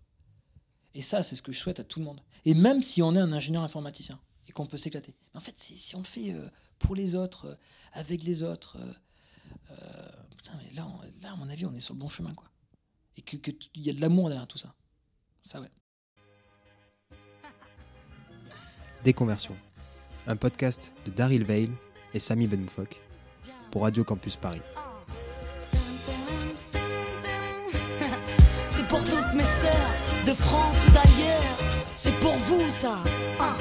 Et ça, c'est ce que je souhaite à tout le monde. Et même si on est un ingénieur informaticien et qu'on peut s'éclater. En fait, si, on le fait euh, pour les autres, avec les autres, putain, mais là, on- là, à mon avis, on est sur le bon chemin, quoi. Et que que y a de l'amour derrière tout ça. Ça, ouais. Déconversion. Un podcast de Daryl Veil et Samy Benmoufok pour Radio Campus Paris. C'est pour toutes mes sœurs de France ou d'ailleurs. C'est pour vous ça. Ah,